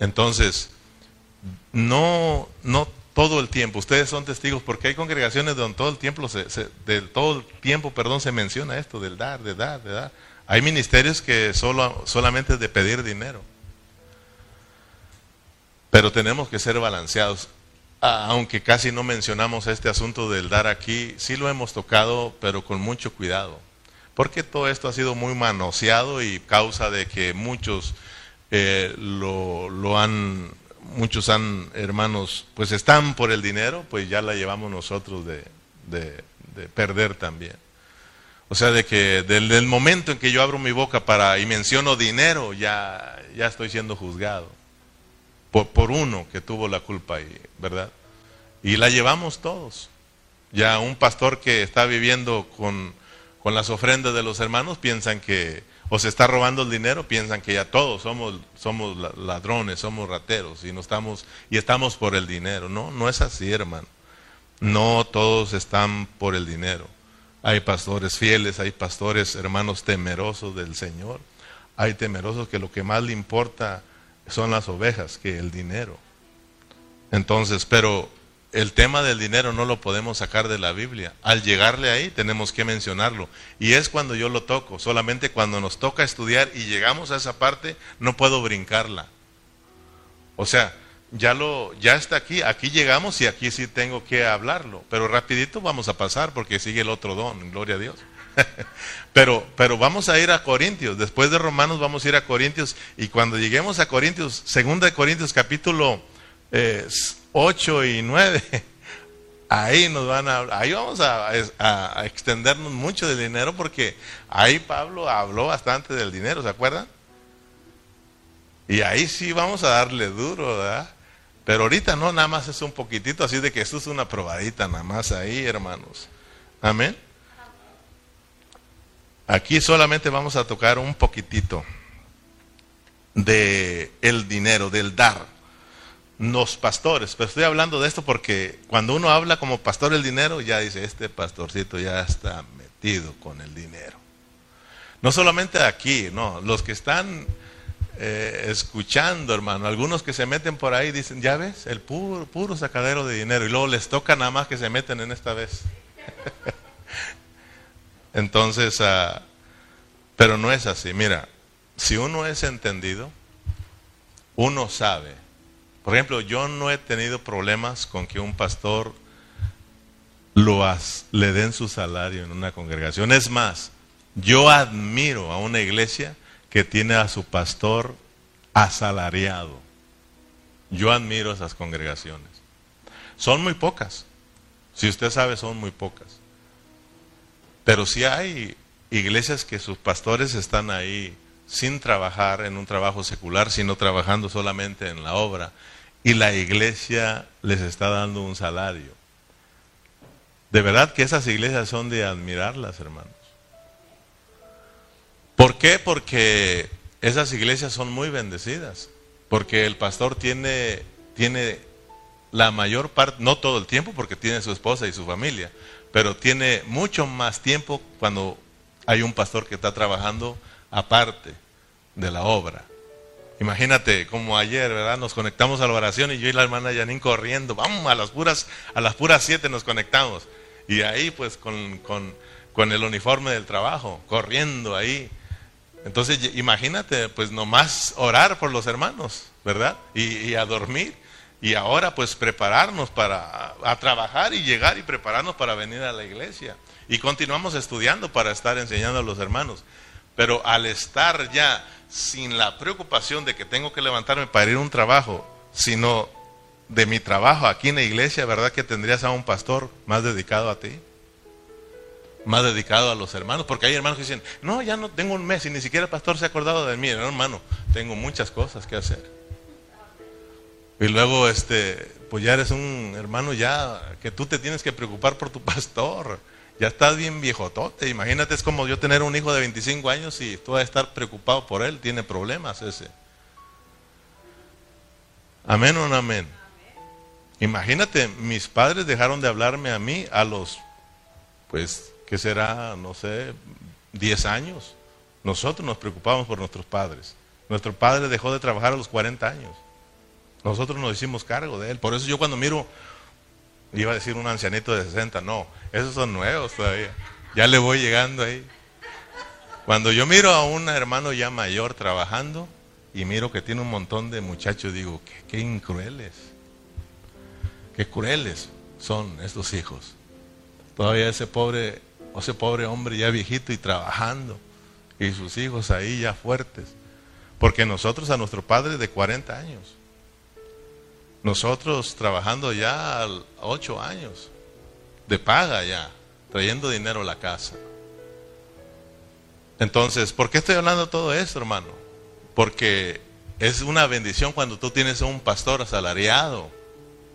Entonces, no, no todo el tiempo. Ustedes son testigos porque hay congregaciones donde todo el tiempo se, todo el tiempo, perdón, se menciona esto del dar, de dar, de dar. Hay ministerios que solo, solamente es de pedir dinero. Pero tenemos que ser balanceados. Aunque casi no mencionamos este asunto del dar aquí, sí lo hemos tocado, pero con mucho cuidado. Porque todo esto ha sido muy manoseado y causa de que muchos eh, lo, han, muchos han, hermanos, pues están por el dinero, pues ya la llevamos nosotros de perder también. O sea, de que desde el momento en que yo abro mi boca para y menciono dinero, ya, ya estoy siendo juzgado. Por, por uno que tuvo la culpa ahí, ¿verdad? Y la llevamos todos. Ya un pastor que está viviendo con, con las ofrendas de los hermanos piensan que o se está robando el dinero, piensan que ya todos somos, somos ladrones, somos rateros y no estamos y estamos por el dinero. No, no es así, hermano. No todos están por el dinero. Hay pastores fieles, hay pastores hermanos temerosos del Señor. Hay temerosos que lo que más le importa son las ovejas que el dinero. Entonces, pero el tema del dinero no lo podemos sacar de la Biblia. Al llegarle ahí tenemos que mencionarlo. Y es cuando yo lo toco. Solamente cuando nos toca estudiar y llegamos a esa parte, no puedo brincarla. O sea, ya lo, ya está aquí, aquí llegamos y aquí sí tengo que hablarlo. Pero rapidito vamos a pasar porque sigue el otro don, gloria a Dios. <laughs> pero, pero vamos a ir a Corintios. Después de Romanos vamos a ir a Corintios. Y cuando lleguemos a Corintios, segunda de Corintios capítulo eh, 8 y 9, <laughs> ahí nos van a ahí vamos a, extendernos mucho del dinero porque ahí Pablo habló bastante del dinero, ¿se acuerdan? Y ahí sí vamos a darle duro, ¿verdad? Pero ahorita no, nada más es un poquitito, así de que esto es una probadita nada más ahí, hermanos. Amén. Aquí solamente vamos a tocar un poquitito de el dinero, del dar los pastores, pero estoy hablando de esto porque cuando uno habla como pastor el dinero, ya dice, este pastorcito ya está metido con el dinero. No solamente aquí, no, los que están eh, escuchando, hermano, algunos que se meten por ahí dicen, ya ves, el puro, puro sacadero de dinero, y luego les toca nada más que se meten en esta vez. <laughs> Entonces, uh, pero no es así, mira, si uno es entendido, uno sabe por ejemplo, yo no he tenido problemas con que un pastor le den su salario en una congregación. Es más, yo admiro a una iglesia que tiene a su pastor asalariado. Yo admiro esas congregaciones. Son muy pocas. Si usted sabe, son muy pocas. Pero si hay iglesias que sus pastores están ahí sin trabajar en un trabajo secular, sino trabajando solamente en la obra y la iglesia les está dando un salario. De verdad que esas iglesias son de admirarlas, hermanos. ¿Por qué? Porque esas iglesias son muy bendecidas. Porque el pastor tiene, tiene la mayor parte, no todo el tiempo, porque tiene su esposa y su familia, pero tiene mucho más tiempo cuando hay un pastor que está trabajando aparte de la obra. Imagínate, como ayer, ¿verdad? Nos conectamos a la oración y yo y la hermana Janine corriendo, vamos, a las puras, a las puras siete nos conectamos. Y ahí pues con, con, el uniforme del trabajo, corriendo ahí. Entonces imagínate, pues nomás orar por los hermanos, ¿verdad? Y, a dormir. Y ahora pues prepararnos para a trabajar y llegar y prepararnos para venir a la iglesia. Y continuamos estudiando para estar enseñando a los hermanos. Pero al estar ya sin la preocupación de que tengo que levantarme para ir a un trabajo, sino de mi trabajo aquí en la iglesia, ¿verdad que tendrías a un pastor más dedicado a ti? Más dedicado a los hermanos, porque hay hermanos que dicen, no, ya no tengo un mes y ni siquiera el pastor se ha acordado de mí, no, hermano, tengo muchas cosas que hacer. Y luego, este, pues ya eres un hermano ya que tú te tienes que preocupar por tu pastor ya estás bien viejotote. Imagínate, es como yo tener un hijo de 25 años y tú vas a estar preocupado por él, tiene problemas ese. Amén o no amén. Imagínate, mis padres dejaron de hablarme a mí a los, pues, ¿qué será? No sé, 10 años. Nosotros nos preocupamos por nuestros padres. Nuestro padre dejó de trabajar a los 40 años. Nosotros nos hicimos cargo de él. Por eso yo cuando miro Iba a decir un ancianito de 60, no, esos son nuevos todavía. Ya le voy llegando ahí. Cuando yo miro a un hermano ya mayor trabajando y miro que tiene un montón de muchachos, digo, qué, qué qué crueles son estos hijos. Todavía ese pobre, ese pobre hombre ya viejito y trabajando y sus hijos ahí ya fuertes. Porque nosotros a nuestro padre de 40 años nosotros trabajando ya ocho años, de paga ya, trayendo dinero a la casa. Entonces, ¿por qué estoy hablando todo esto, hermano? Porque es una bendición cuando tú tienes un pastor asalariado,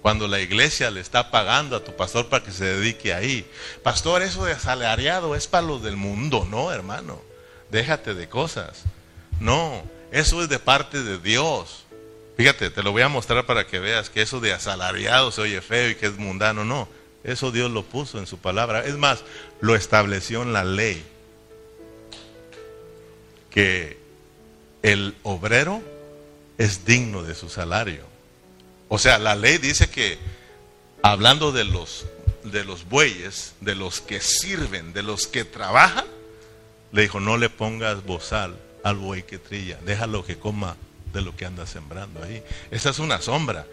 cuando la iglesia le está pagando a tu pastor para que se dedique ahí. Pastor, eso de asalariado es para los del mundo, no, hermano. Déjate de cosas. No, eso es de parte de Dios. Fíjate, te lo voy a mostrar para que veas que eso de asalariado se oye feo y que es mundano. No, eso Dios lo puso en su palabra. Es más, lo estableció en la ley. Que el obrero es digno de su salario. O sea, la ley dice que, hablando de los, de los bueyes, de los que sirven, de los que trabajan, le dijo, no le pongas bozal al buey que trilla, déjalo que coma de lo que anda sembrando ahí. Esa es una sombra.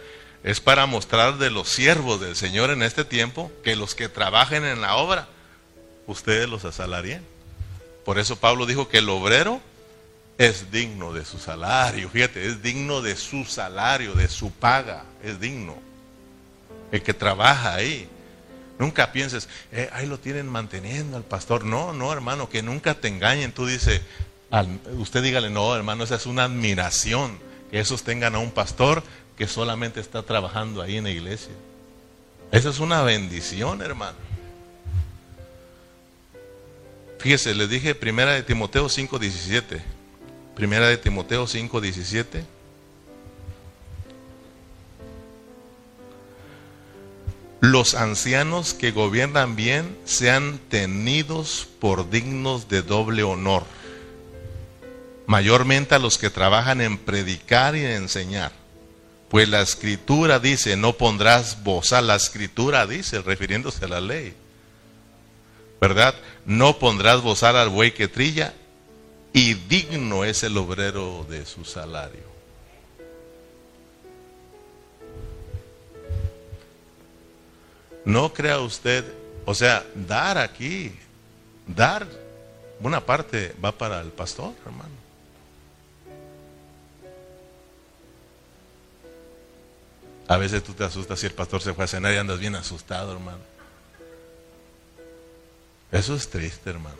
Es para mostrar de los siervos del Señor en este tiempo que los que trabajen en la obra, ustedes los asalarían. Por eso Pablo dijo que el obrero es digno de su salario. Fíjate, es digno de su salario, de su paga. Es digno. El que trabaja ahí. Nunca pienses, eh, ahí lo tienen manteniendo al pastor. No, no, hermano, que nunca te engañen. Tú dices, usted dígale, no, hermano, esa es una admiración. Que esos tengan a un pastor que solamente está trabajando ahí en la iglesia. Esa es una bendición, hermano. Fíjese, le dije primera de Timoteo 5:17. Primera de Timoteo 5, 17. Los ancianos que gobiernan bien sean tenidos por dignos de doble honor, mayormente a los que trabajan en predicar y en enseñar. Pues la escritura dice, no pondrás bozal, la escritura dice, refiriéndose a la ley, ¿verdad? No pondrás bozal al buey que trilla y digno es el obrero de su salario. No crea usted, o sea, dar aquí, dar, una parte va para el pastor, hermano. A veces tú te asustas si el pastor se fue a cenar y andas bien asustado, hermano. Eso es triste, hermano.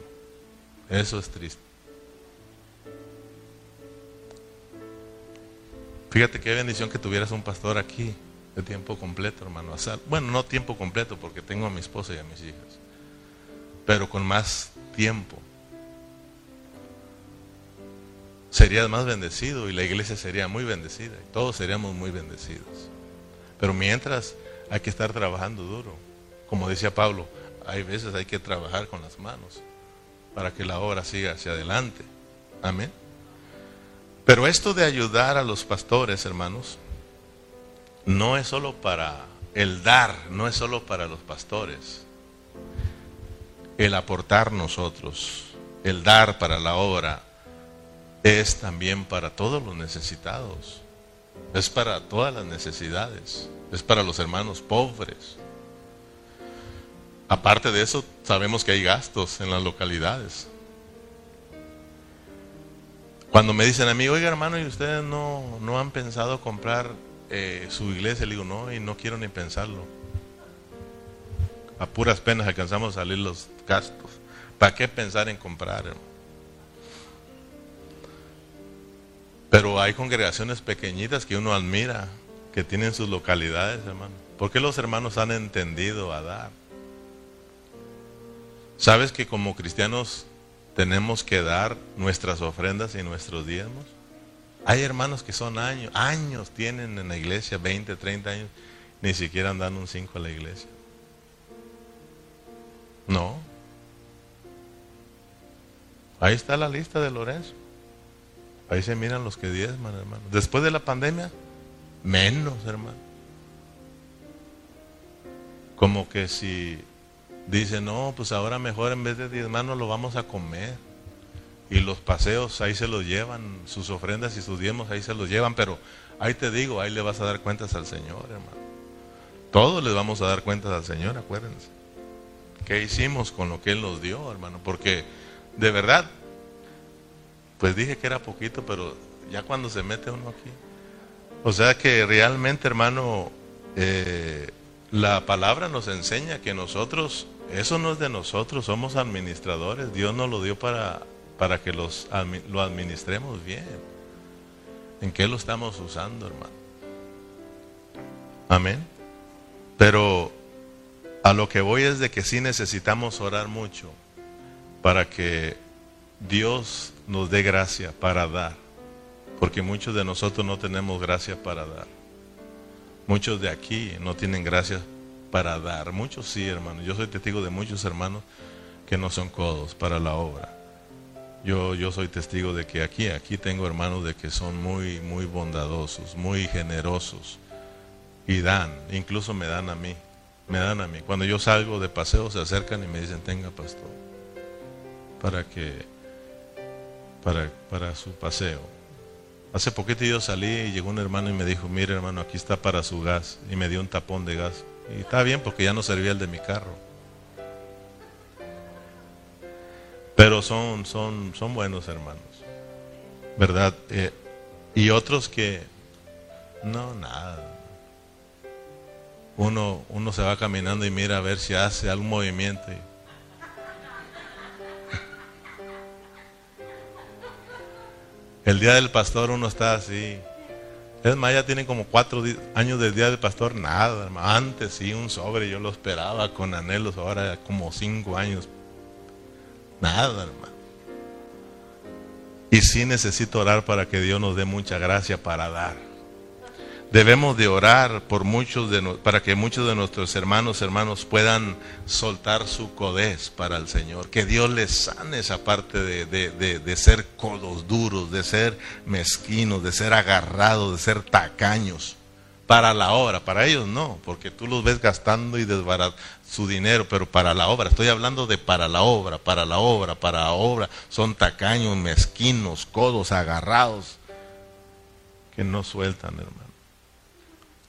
Eso es triste. Fíjate qué bendición que tuvieras un pastor aquí de tiempo completo, hermano. Bueno, no tiempo completo porque tengo a mi esposa y a mis hijas, pero con más tiempo. Serías más bendecido y la iglesia sería muy bendecida todos seríamos muy bendecidos. Pero mientras hay que estar trabajando duro. Como decía Pablo, hay veces hay que trabajar con las manos para que la obra siga hacia adelante. Amén. Pero esto de ayudar a los pastores, hermanos, no es solo para el dar, no es solo para los pastores. El aportar nosotros, el dar para la obra, es también para todos los necesitados. Es para todas las necesidades. Es para los hermanos pobres. Aparte de eso, sabemos que hay gastos en las localidades. Cuando me dicen a mí, oiga hermano, ¿y ustedes no, no han pensado comprar eh, su iglesia? Le digo, no, y no quiero ni pensarlo. A puras penas alcanzamos a salir los gastos. ¿Para qué pensar en comprar? Pero hay congregaciones pequeñitas que uno admira, que tienen sus localidades, hermano. ¿Por qué los hermanos han entendido a dar? ¿Sabes que como cristianos tenemos que dar nuestras ofrendas y nuestros diezmos. Hay hermanos que son años, años tienen en la iglesia, 20, 30 años, ni siquiera dan un 5 a la iglesia. No. Ahí está la lista de Lorenzo. Ahí se miran los que diezman, hermano. Después de la pandemia, menos, hermano. Como que si dice, no, pues ahora mejor en vez de diezmar nos lo vamos a comer. Y los paseos ahí se los llevan, sus ofrendas y sus diezmos ahí se los llevan, pero ahí te digo, ahí le vas a dar cuentas al Señor, hermano. Todos les vamos a dar cuentas al Señor, acuérdense. ¿Qué hicimos con lo que Él nos dio, hermano? Porque de verdad, pues dije que era poquito, pero ya cuando se mete uno aquí. O sea que realmente, hermano, eh, la palabra nos enseña que nosotros eso no es de nosotros, somos administradores. Dios nos lo dio para para que los, lo administremos bien. ¿En qué lo estamos usando, hermano? Amén. Pero a lo que voy es de que sí necesitamos orar mucho para que Dios nos dé gracia para dar. Porque muchos de nosotros no tenemos gracia para dar. Muchos de aquí no tienen gracia para dar. Muchos sí, hermano. Yo soy testigo de muchos hermanos que no son codos para la obra. Yo, yo soy testigo de que aquí, aquí tengo hermanos de que son muy, muy bondadosos, muy generosos y dan, incluso me dan a mí, me dan a mí. Cuando yo salgo de paseo se acercan y me dicen, tenga pastor, para que, para, para su paseo. Hace poquito yo salí y llegó un hermano y me dijo, mire hermano, aquí está para su gas. Y me dio un tapón de gas. Y está bien porque ya no servía el de mi carro. Pero son, son, son buenos hermanos. ¿Verdad? Eh, y otros que, no, nada. Uno, uno se va caminando y mira a ver si hace algún movimiento. El día del pastor uno está así. Es más, ya tienen como cuatro años del día del pastor, nada, Antes sí, un sobre, yo lo esperaba con anhelos, ahora como cinco años. Nada, hermano. Y sí necesito orar para que Dios nos dé mucha gracia para dar. Debemos de orar por muchos de, para que muchos de nuestros hermanos, hermanos puedan soltar su codez para el Señor. Que Dios les sane esa parte de, de, de, ser codos duros, de ser mezquinos, de ser agarrados, de ser tacaños. Para la obra, para ellos no, porque tú los ves gastando y desbaratando su dinero, pero para la obra, estoy hablando de para la obra, para la obra, para la obra, son tacaños, mezquinos, codos agarrados, que no sueltan, hermano.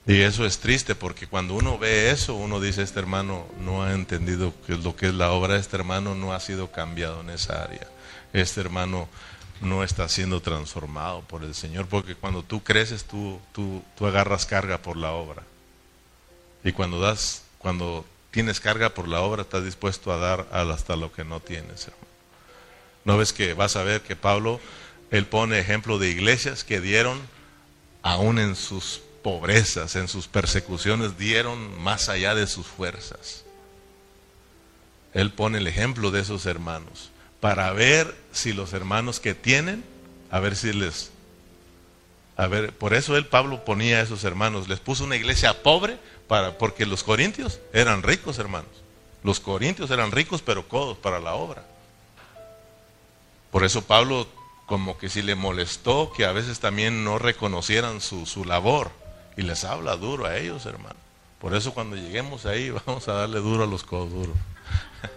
Y eso es triste porque cuando uno ve eso, uno dice, este hermano no ha entendido lo que es la obra, este hermano no ha sido cambiado en esa área, este hermano no está siendo transformado por el Señor, porque cuando tú creces, tú, tú, tú agarras carga por la obra. Y cuando das, cuando tienes carga por la obra, estás dispuesto a dar hasta lo que no tienes, hermano. ¿No ves que vas a ver que Pablo, él pone ejemplo de iglesias que dieron aún en sus pobrezas, en sus persecuciones, dieron más allá de sus fuerzas. Él pone el ejemplo de esos hermanos para ver si los hermanos que tienen, a ver si les... A ver, por eso él, Pablo, ponía a esos hermanos, les puso una iglesia pobre, para, porque los corintios eran ricos, hermanos. Los corintios eran ricos, pero codos para la obra. Por eso Pablo como que si le molestó que a veces también no reconocieran su, su labor. Y les habla duro a ellos, hermano. Por eso cuando lleguemos ahí <laughs> vamos a darle duro a los codos duros. <laughs>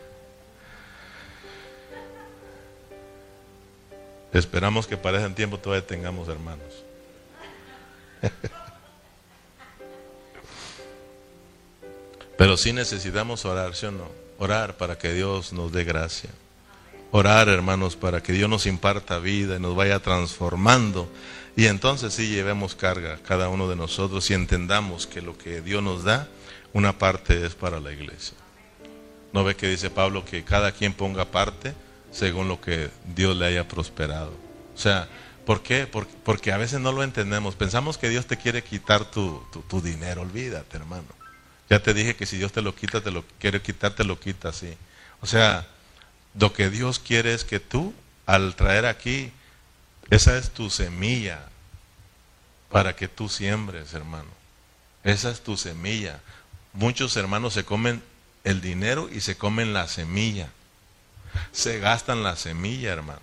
Esperamos que para ese tiempo todavía tengamos hermanos. <laughs> Pero sí necesitamos orar, ¿sí o no? Orar para que Dios nos dé gracia. Orar, hermanos, para que Dios nos imparta vida y nos vaya transformando y entonces sí llevemos carga cada uno de nosotros y entendamos que lo que Dios nos da, una parte es para la iglesia. ¿No ve que dice Pablo que cada quien ponga parte según lo que Dios le haya prosperado? O sea, ¿por qué? Porque, a veces no lo entendemos. Pensamos que Dios te quiere quitar tu, tu, dinero. Olvídate, hermano. Ya te dije que si Dios te lo quita, te lo quiere quitar, te lo quita, sí. O sea, lo que Dios quiere es que tú, al traer aquí esa es tu semilla para que tú siembres, hermano. Esa es tu semilla. Muchos hermanos se comen el dinero y se comen la semilla. Se gastan la semilla, hermano.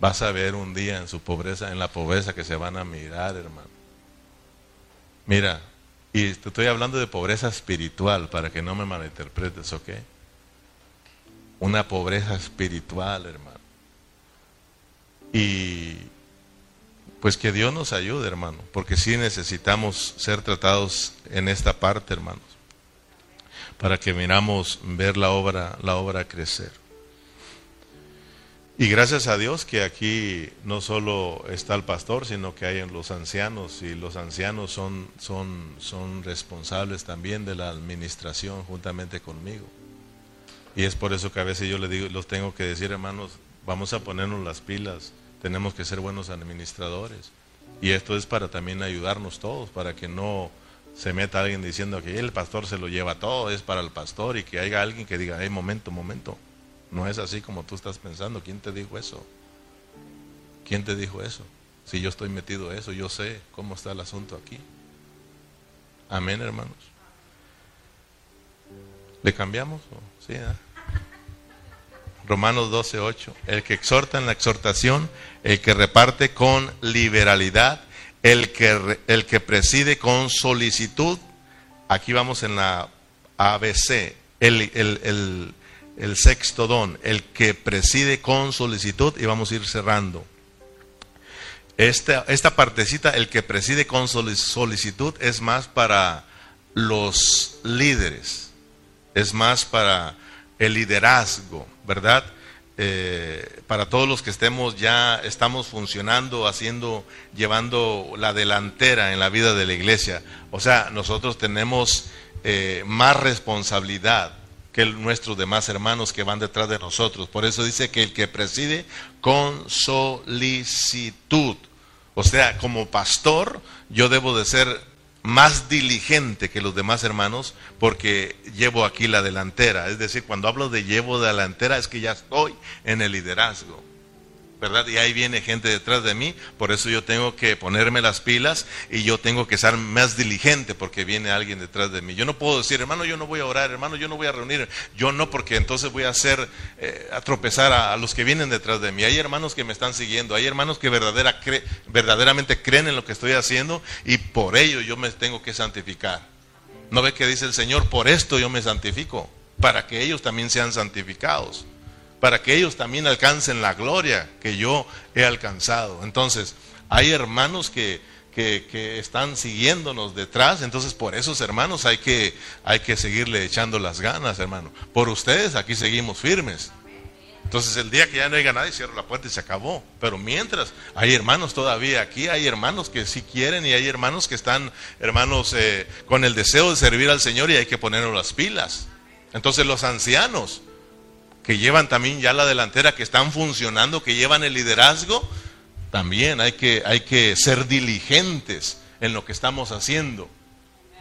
Vas a ver un día en su pobreza, en la pobreza que se van a mirar, hermano. Mira, y te estoy hablando de pobreza espiritual para que no me malinterpretes, ¿ok? Una pobreza espiritual, hermano. Y pues que Dios nos ayude, hermano, porque sí necesitamos ser tratados en esta parte, hermanos, para que miramos ver la obra, la obra crecer. Y gracias a Dios que aquí no solo está el pastor, sino que hay los ancianos y los ancianos son, son, son responsables también de la administración juntamente conmigo. Y es por eso que a veces yo les digo, los tengo que decir, hermanos, vamos a ponernos las pilas, tenemos que ser buenos administradores. Y esto es para también ayudarnos todos, para que no se meta alguien diciendo que el pastor se lo lleva todo, es para el pastor, y que haya alguien que diga, hey, momento, momento, no es así como tú estás pensando, ¿quién te dijo eso? ¿Quién te dijo eso? Si yo estoy metido en eso, yo sé cómo está el asunto aquí. Amén, hermanos. ¿Le cambiamos? Sí, ¿eh? Romanos 12, 8. El que exhorta en la exhortación, el que reparte con liberalidad, el que, el que preside con solicitud. Aquí vamos en la ABC, el, el sexto don, el que preside con solicitud, y vamos a ir cerrando. Esta, esta partecita, el que preside con solicitud, es más para los líderes, es más para el liderazgo, ¿verdad? Eh, para todos los que estemos ya, estamos funcionando, haciendo, llevando la delantera en la vida de la iglesia. O sea, nosotros tenemos eh, más responsabilidad que nuestros demás hermanos que van detrás de nosotros. Por eso dice que el que preside con solicitud. O sea, como pastor, yo debo de ser más diligente que los demás hermanos porque llevo aquí la delantera. Es decir, cuando hablo de llevo delantera es que ya estoy en el liderazgo. ¿Verdad? Y ahí viene gente detrás de mí, por eso yo tengo que ponerme las pilas y yo tengo que ser más diligente porque viene alguien detrás de mí. Yo no puedo decir, hermano, yo no voy a orar, hermano, yo no voy a reunir, yo no, porque entonces voy a hacer, eh, a tropezar a, los que vienen detrás de mí. Hay hermanos que me están siguiendo, hay hermanos que verdadera, verdaderamente creen en lo que estoy haciendo y por ello yo me tengo que santificar. ¿No ve que dice el Señor? Por esto yo me santifico, para que ellos también sean santificados para que ellos también alcancen la gloria que yo he alcanzado. Entonces, hay hermanos que, que, están siguiéndonos detrás, entonces por esos hermanos hay que, hay que seguirle echando las ganas, hermano. Por ustedes aquí seguimos firmes. Entonces el día que ya no haya nadie, cierro la puerta y se acabó. Pero mientras, hay hermanos todavía aquí, hay hermanos que sí quieren y hay hermanos que están, hermanos, eh, con el deseo de servir al Señor y hay que ponernos las pilas. Entonces los ancianos, que llevan también ya la delantera, que están funcionando, que llevan el liderazgo, también hay que, hay que ser diligentes en lo que estamos haciendo.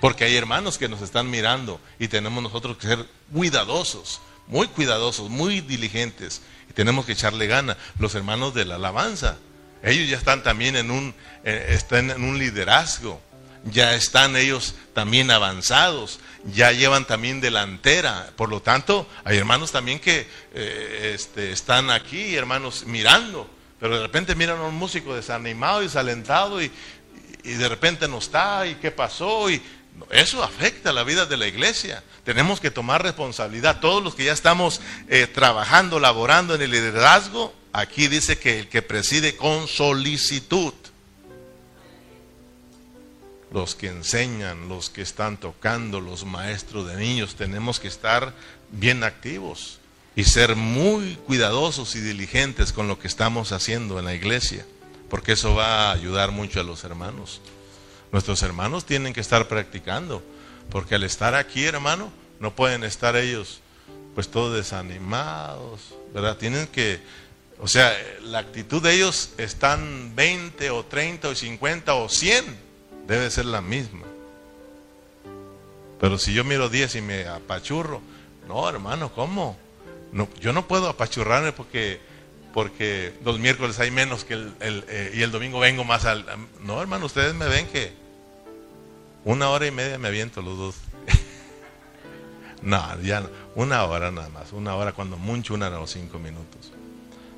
Porque hay hermanos que nos están mirando y tenemos nosotros que ser cuidadosos, muy cuidadosos, muy diligentes. Y tenemos que echarle gana. Los hermanos de la alabanza, ellos ya están también en un, eh, están en un liderazgo. Ya están ellos también avanzados ya llevan también delantera. Por lo tanto, hay hermanos también que eh, este, están aquí, hermanos, mirando, pero de repente miran a un músico desanimado y desalentado y, de repente no está y qué pasó y eso afecta la vida de la iglesia. Tenemos que tomar responsabilidad. Todos los que ya estamos eh, trabajando, laborando en el liderazgo, aquí dice que el que preside con solicitud los que enseñan, los que están tocando, los maestros de niños, tenemos que estar bien activos y ser muy cuidadosos y diligentes con lo que estamos haciendo en la iglesia, porque eso va a ayudar mucho a los hermanos. Nuestros hermanos tienen que estar practicando, porque al estar aquí, hermano, no pueden estar ellos pues todos desanimados, ¿verdad? Tienen que, o sea, la actitud de ellos están 20 o 30 o 50 o 100 debe ser la misma. Pero si yo miro 10 y me apachurro, no, hermano, ¿cómo? No, yo no puedo apachurrarme porque, porque los miércoles hay menos que el, eh, y el domingo vengo más al... No, hermano, ustedes me ven que una hora y media me aviento los dos. <laughs> no, ya una hora nada más, una hora cuando mucho, una o cinco minutos.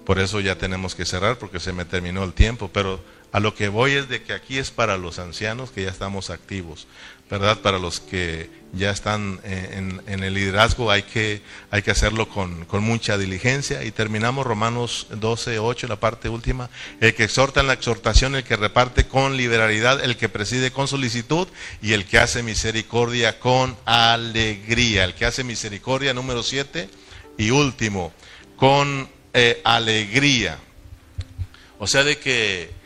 Por eso ya tenemos que cerrar porque se me terminó el tiempo, pero a lo que voy es de que aquí es para los ancianos que ya estamos activos, ¿verdad? Para los que ya están en, el liderazgo hay que, hay que hacerlo con, mucha diligencia. Y terminamos Romanos 12, 8, la parte última. El que exhorta en la exhortación, el que reparte con liberalidad, el que preside con solicitud y el que hace misericordia con alegría. El que hace misericordia, número 7. Y último, con eh, alegría. O sea, de que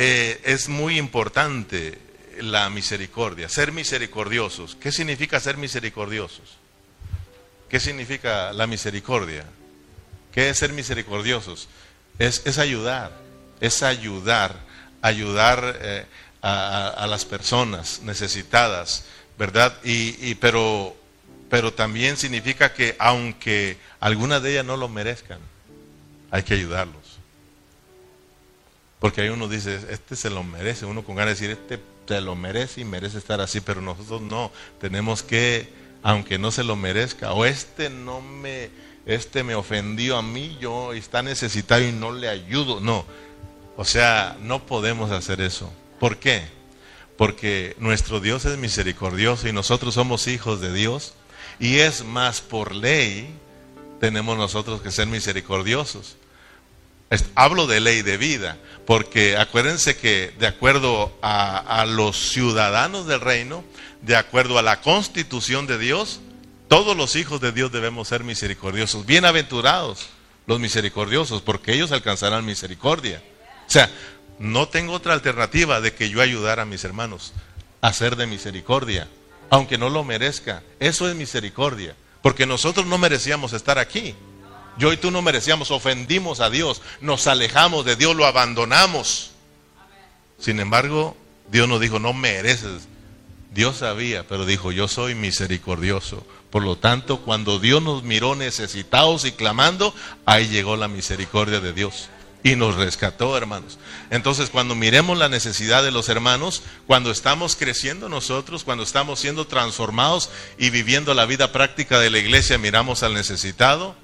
eh, es muy importante la misericordia, ser misericordiosos. ¿Qué significa ser misericordiosos? ¿Qué significa la misericordia? ¿Qué es ser misericordiosos? Es, es ayudar, es ayudar, ayudar eh, a, las personas necesitadas, ¿verdad? Y, pero, pero también significa que aunque algunas de ellas no lo merezcan, hay que ayudarlos. Porque hay uno dice, este se lo merece, uno con ganas de decir, este se lo merece y merece estar así, pero nosotros no, tenemos que, aunque no se lo merezca, o este no me, este me ofendió a mí, yo está necesitado y no le ayudo, no, o sea, no podemos hacer eso. ¿Por qué? Porque nuestro Dios es misericordioso y nosotros somos hijos de Dios, y es más por ley, tenemos nosotros que ser misericordiosos. Hablo de ley de vida, porque acuérdense que de acuerdo a, los ciudadanos del reino, de acuerdo a la constitución de Dios, todos los hijos de Dios debemos ser misericordiosos. Bienaventurados los misericordiosos, porque ellos alcanzarán misericordia. O sea, no tengo otra alternativa de que yo ayudar a mis hermanos a ser de misericordia, aunque no lo merezca. Eso es misericordia, porque nosotros no merecíamos estar aquí. Yo y tú no merecíamos, ofendimos a Dios, nos alejamos de Dios, lo abandonamos. Sin embargo, Dios nos dijo, no mereces. Dios sabía, pero dijo, yo soy misericordioso. Por lo tanto, cuando Dios nos miró necesitados y clamando, ahí llegó la misericordia de Dios. Y nos rescató, hermanos. Entonces, cuando miremos la necesidad de los hermanos, cuando estamos creciendo nosotros, cuando estamos siendo transformados y viviendo la vida práctica de la iglesia, miramos al necesitado,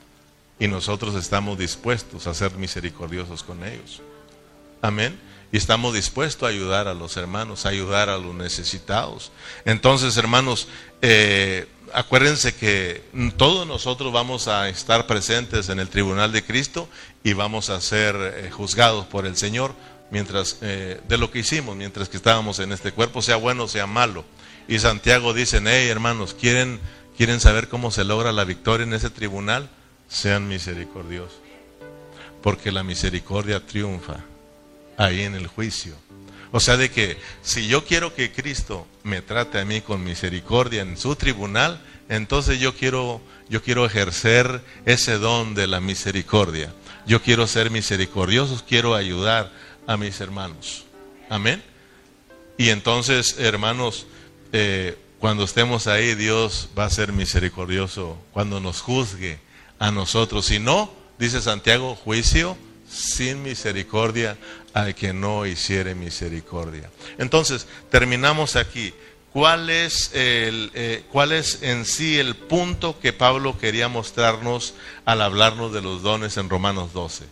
y nosotros estamos dispuestos a ser misericordiosos con ellos. Amén. Y estamos dispuestos a ayudar a los hermanos, a ayudar a los necesitados. Entonces, hermanos, eh, acuérdense que todos nosotros vamos a estar presentes en el tribunal de Cristo y vamos a ser eh, juzgados por el Señor mientras eh, de lo que hicimos mientras que estábamos en este cuerpo, sea bueno sea malo. Y Santiago dice, hey hermanos, ¿quieren, ¿quieren saber cómo se logra la victoria en ese tribunal? Sean misericordiosos, porque la misericordia triunfa ahí en el juicio. O sea, de que si yo quiero que Cristo me trate a mí con misericordia en su tribunal, entonces yo quiero, yo quiero ejercer ese don de la misericordia. Yo quiero ser misericordioso, quiero ayudar a mis hermanos. Amén. Y entonces, hermanos, eh, cuando estemos ahí, Dios va a ser misericordioso cuando nos juzgue a nosotros. Si no, dice Santiago, juicio sin misericordia al que no hiciere misericordia. Entonces, terminamos aquí. ¿Cuál es, el, eh, ¿Cuál es en sí el punto que Pablo quería mostrarnos al hablarnos de los dones en Romanos 12?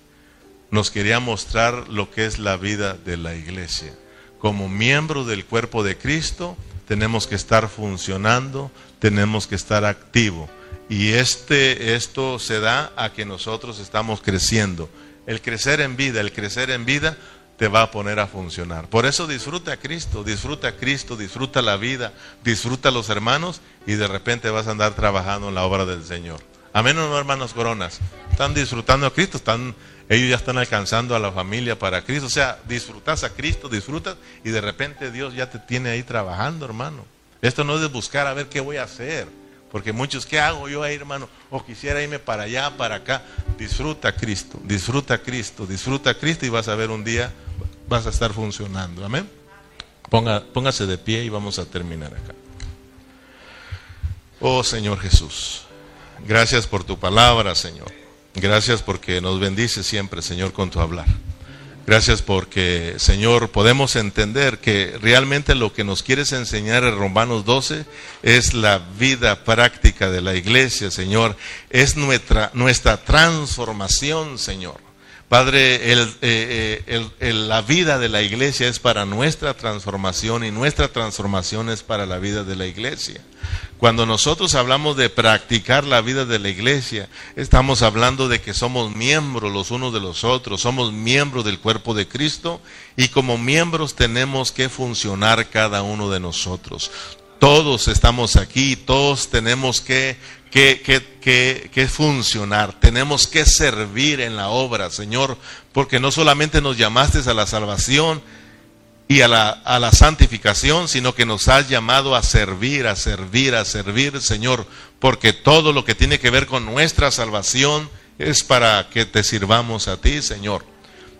Nos quería mostrar lo que es la vida de la iglesia. Como miembro del cuerpo de Cristo, tenemos que estar funcionando, tenemos que estar activo y este, esto se da a que nosotros estamos creciendo. El crecer en vida, el crecer en vida te va a poner a funcionar. Por eso disfruta a Cristo, disfruta a Cristo, disfruta la vida, disfruta a los hermanos y de repente vas a andar trabajando en la obra del Señor. Amén, no, hermanos coronas. Están disfrutando a Cristo, están, ellos ya están alcanzando a la familia para Cristo. O sea, disfrutas a Cristo, disfrutas y de repente Dios ya te tiene ahí trabajando, hermano. Esto no es de buscar a ver qué voy a hacer. Porque muchos, ¿qué hago yo ahí, hermano? O quisiera irme para allá, para acá. Disfruta a Cristo, disfruta a Cristo, disfruta a Cristo y vas a ver un día, vas a estar funcionando. Amén. Ponga, póngase de pie y vamos a terminar acá. Oh Señor Jesús, gracias por tu palabra, Señor. Gracias porque nos bendice siempre, Señor, con tu hablar. Gracias porque, Señor, podemos entender que realmente lo que nos quieres enseñar en Romanos 12 es la vida práctica de la iglesia, Señor. Es nuestra, nuestra transformación, Señor. Padre, eh, eh, la vida de la iglesia es para nuestra transformación y nuestra transformación es para la vida de la iglesia. Cuando nosotros hablamos de practicar la vida de la iglesia, estamos hablando de que somos miembros los unos de los otros, somos miembros del cuerpo de Cristo y como miembros tenemos que funcionar cada uno de nosotros. Todos estamos aquí, todos tenemos que, que, que, que, funcionar, tenemos que servir en la obra, Señor, porque no solamente nos llamaste a la salvación, y a la, a la santificación, sino que nos has llamado a servir, a servir, a servir, Señor, porque todo lo que tiene que ver con nuestra salvación es para que te sirvamos a ti, Señor.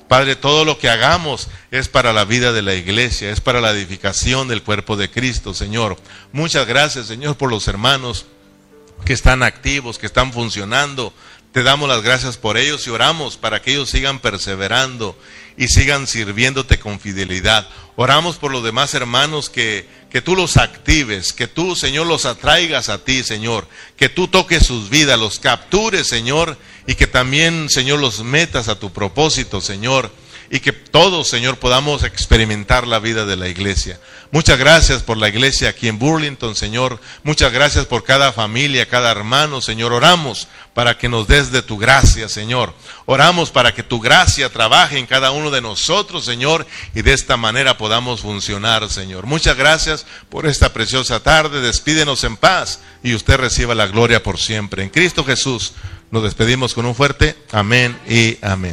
Padre, todo lo que hagamos es para la vida de la iglesia, es para la edificación del cuerpo de Cristo, Señor. Muchas gracias, Señor, por los hermanos que están activos, que están funcionando. Te damos las gracias por ellos y oramos para que ellos sigan perseverando y sigan sirviéndote con fidelidad. Oramos por los demás hermanos que, que tú los actives, que tú, Señor, los atraigas a ti, Señor, que tú toques sus vidas, los captures, Señor, y que también, Señor, los metas a tu propósito, Señor, y que todos, Señor, podamos experimentar la vida de la iglesia. Muchas gracias por la iglesia aquí en Burlington, Señor. Muchas gracias por cada familia, cada hermano, Señor. Oramos para que nos des de tu gracia, Señor. Oramos para que tu gracia trabaje en cada uno de nosotros, Señor, y de esta manera podamos funcionar, Señor. Muchas gracias por esta preciosa tarde. Despídenos en paz y usted reciba la gloria por siempre. En Cristo Jesús nos despedimos con un fuerte amén y amén.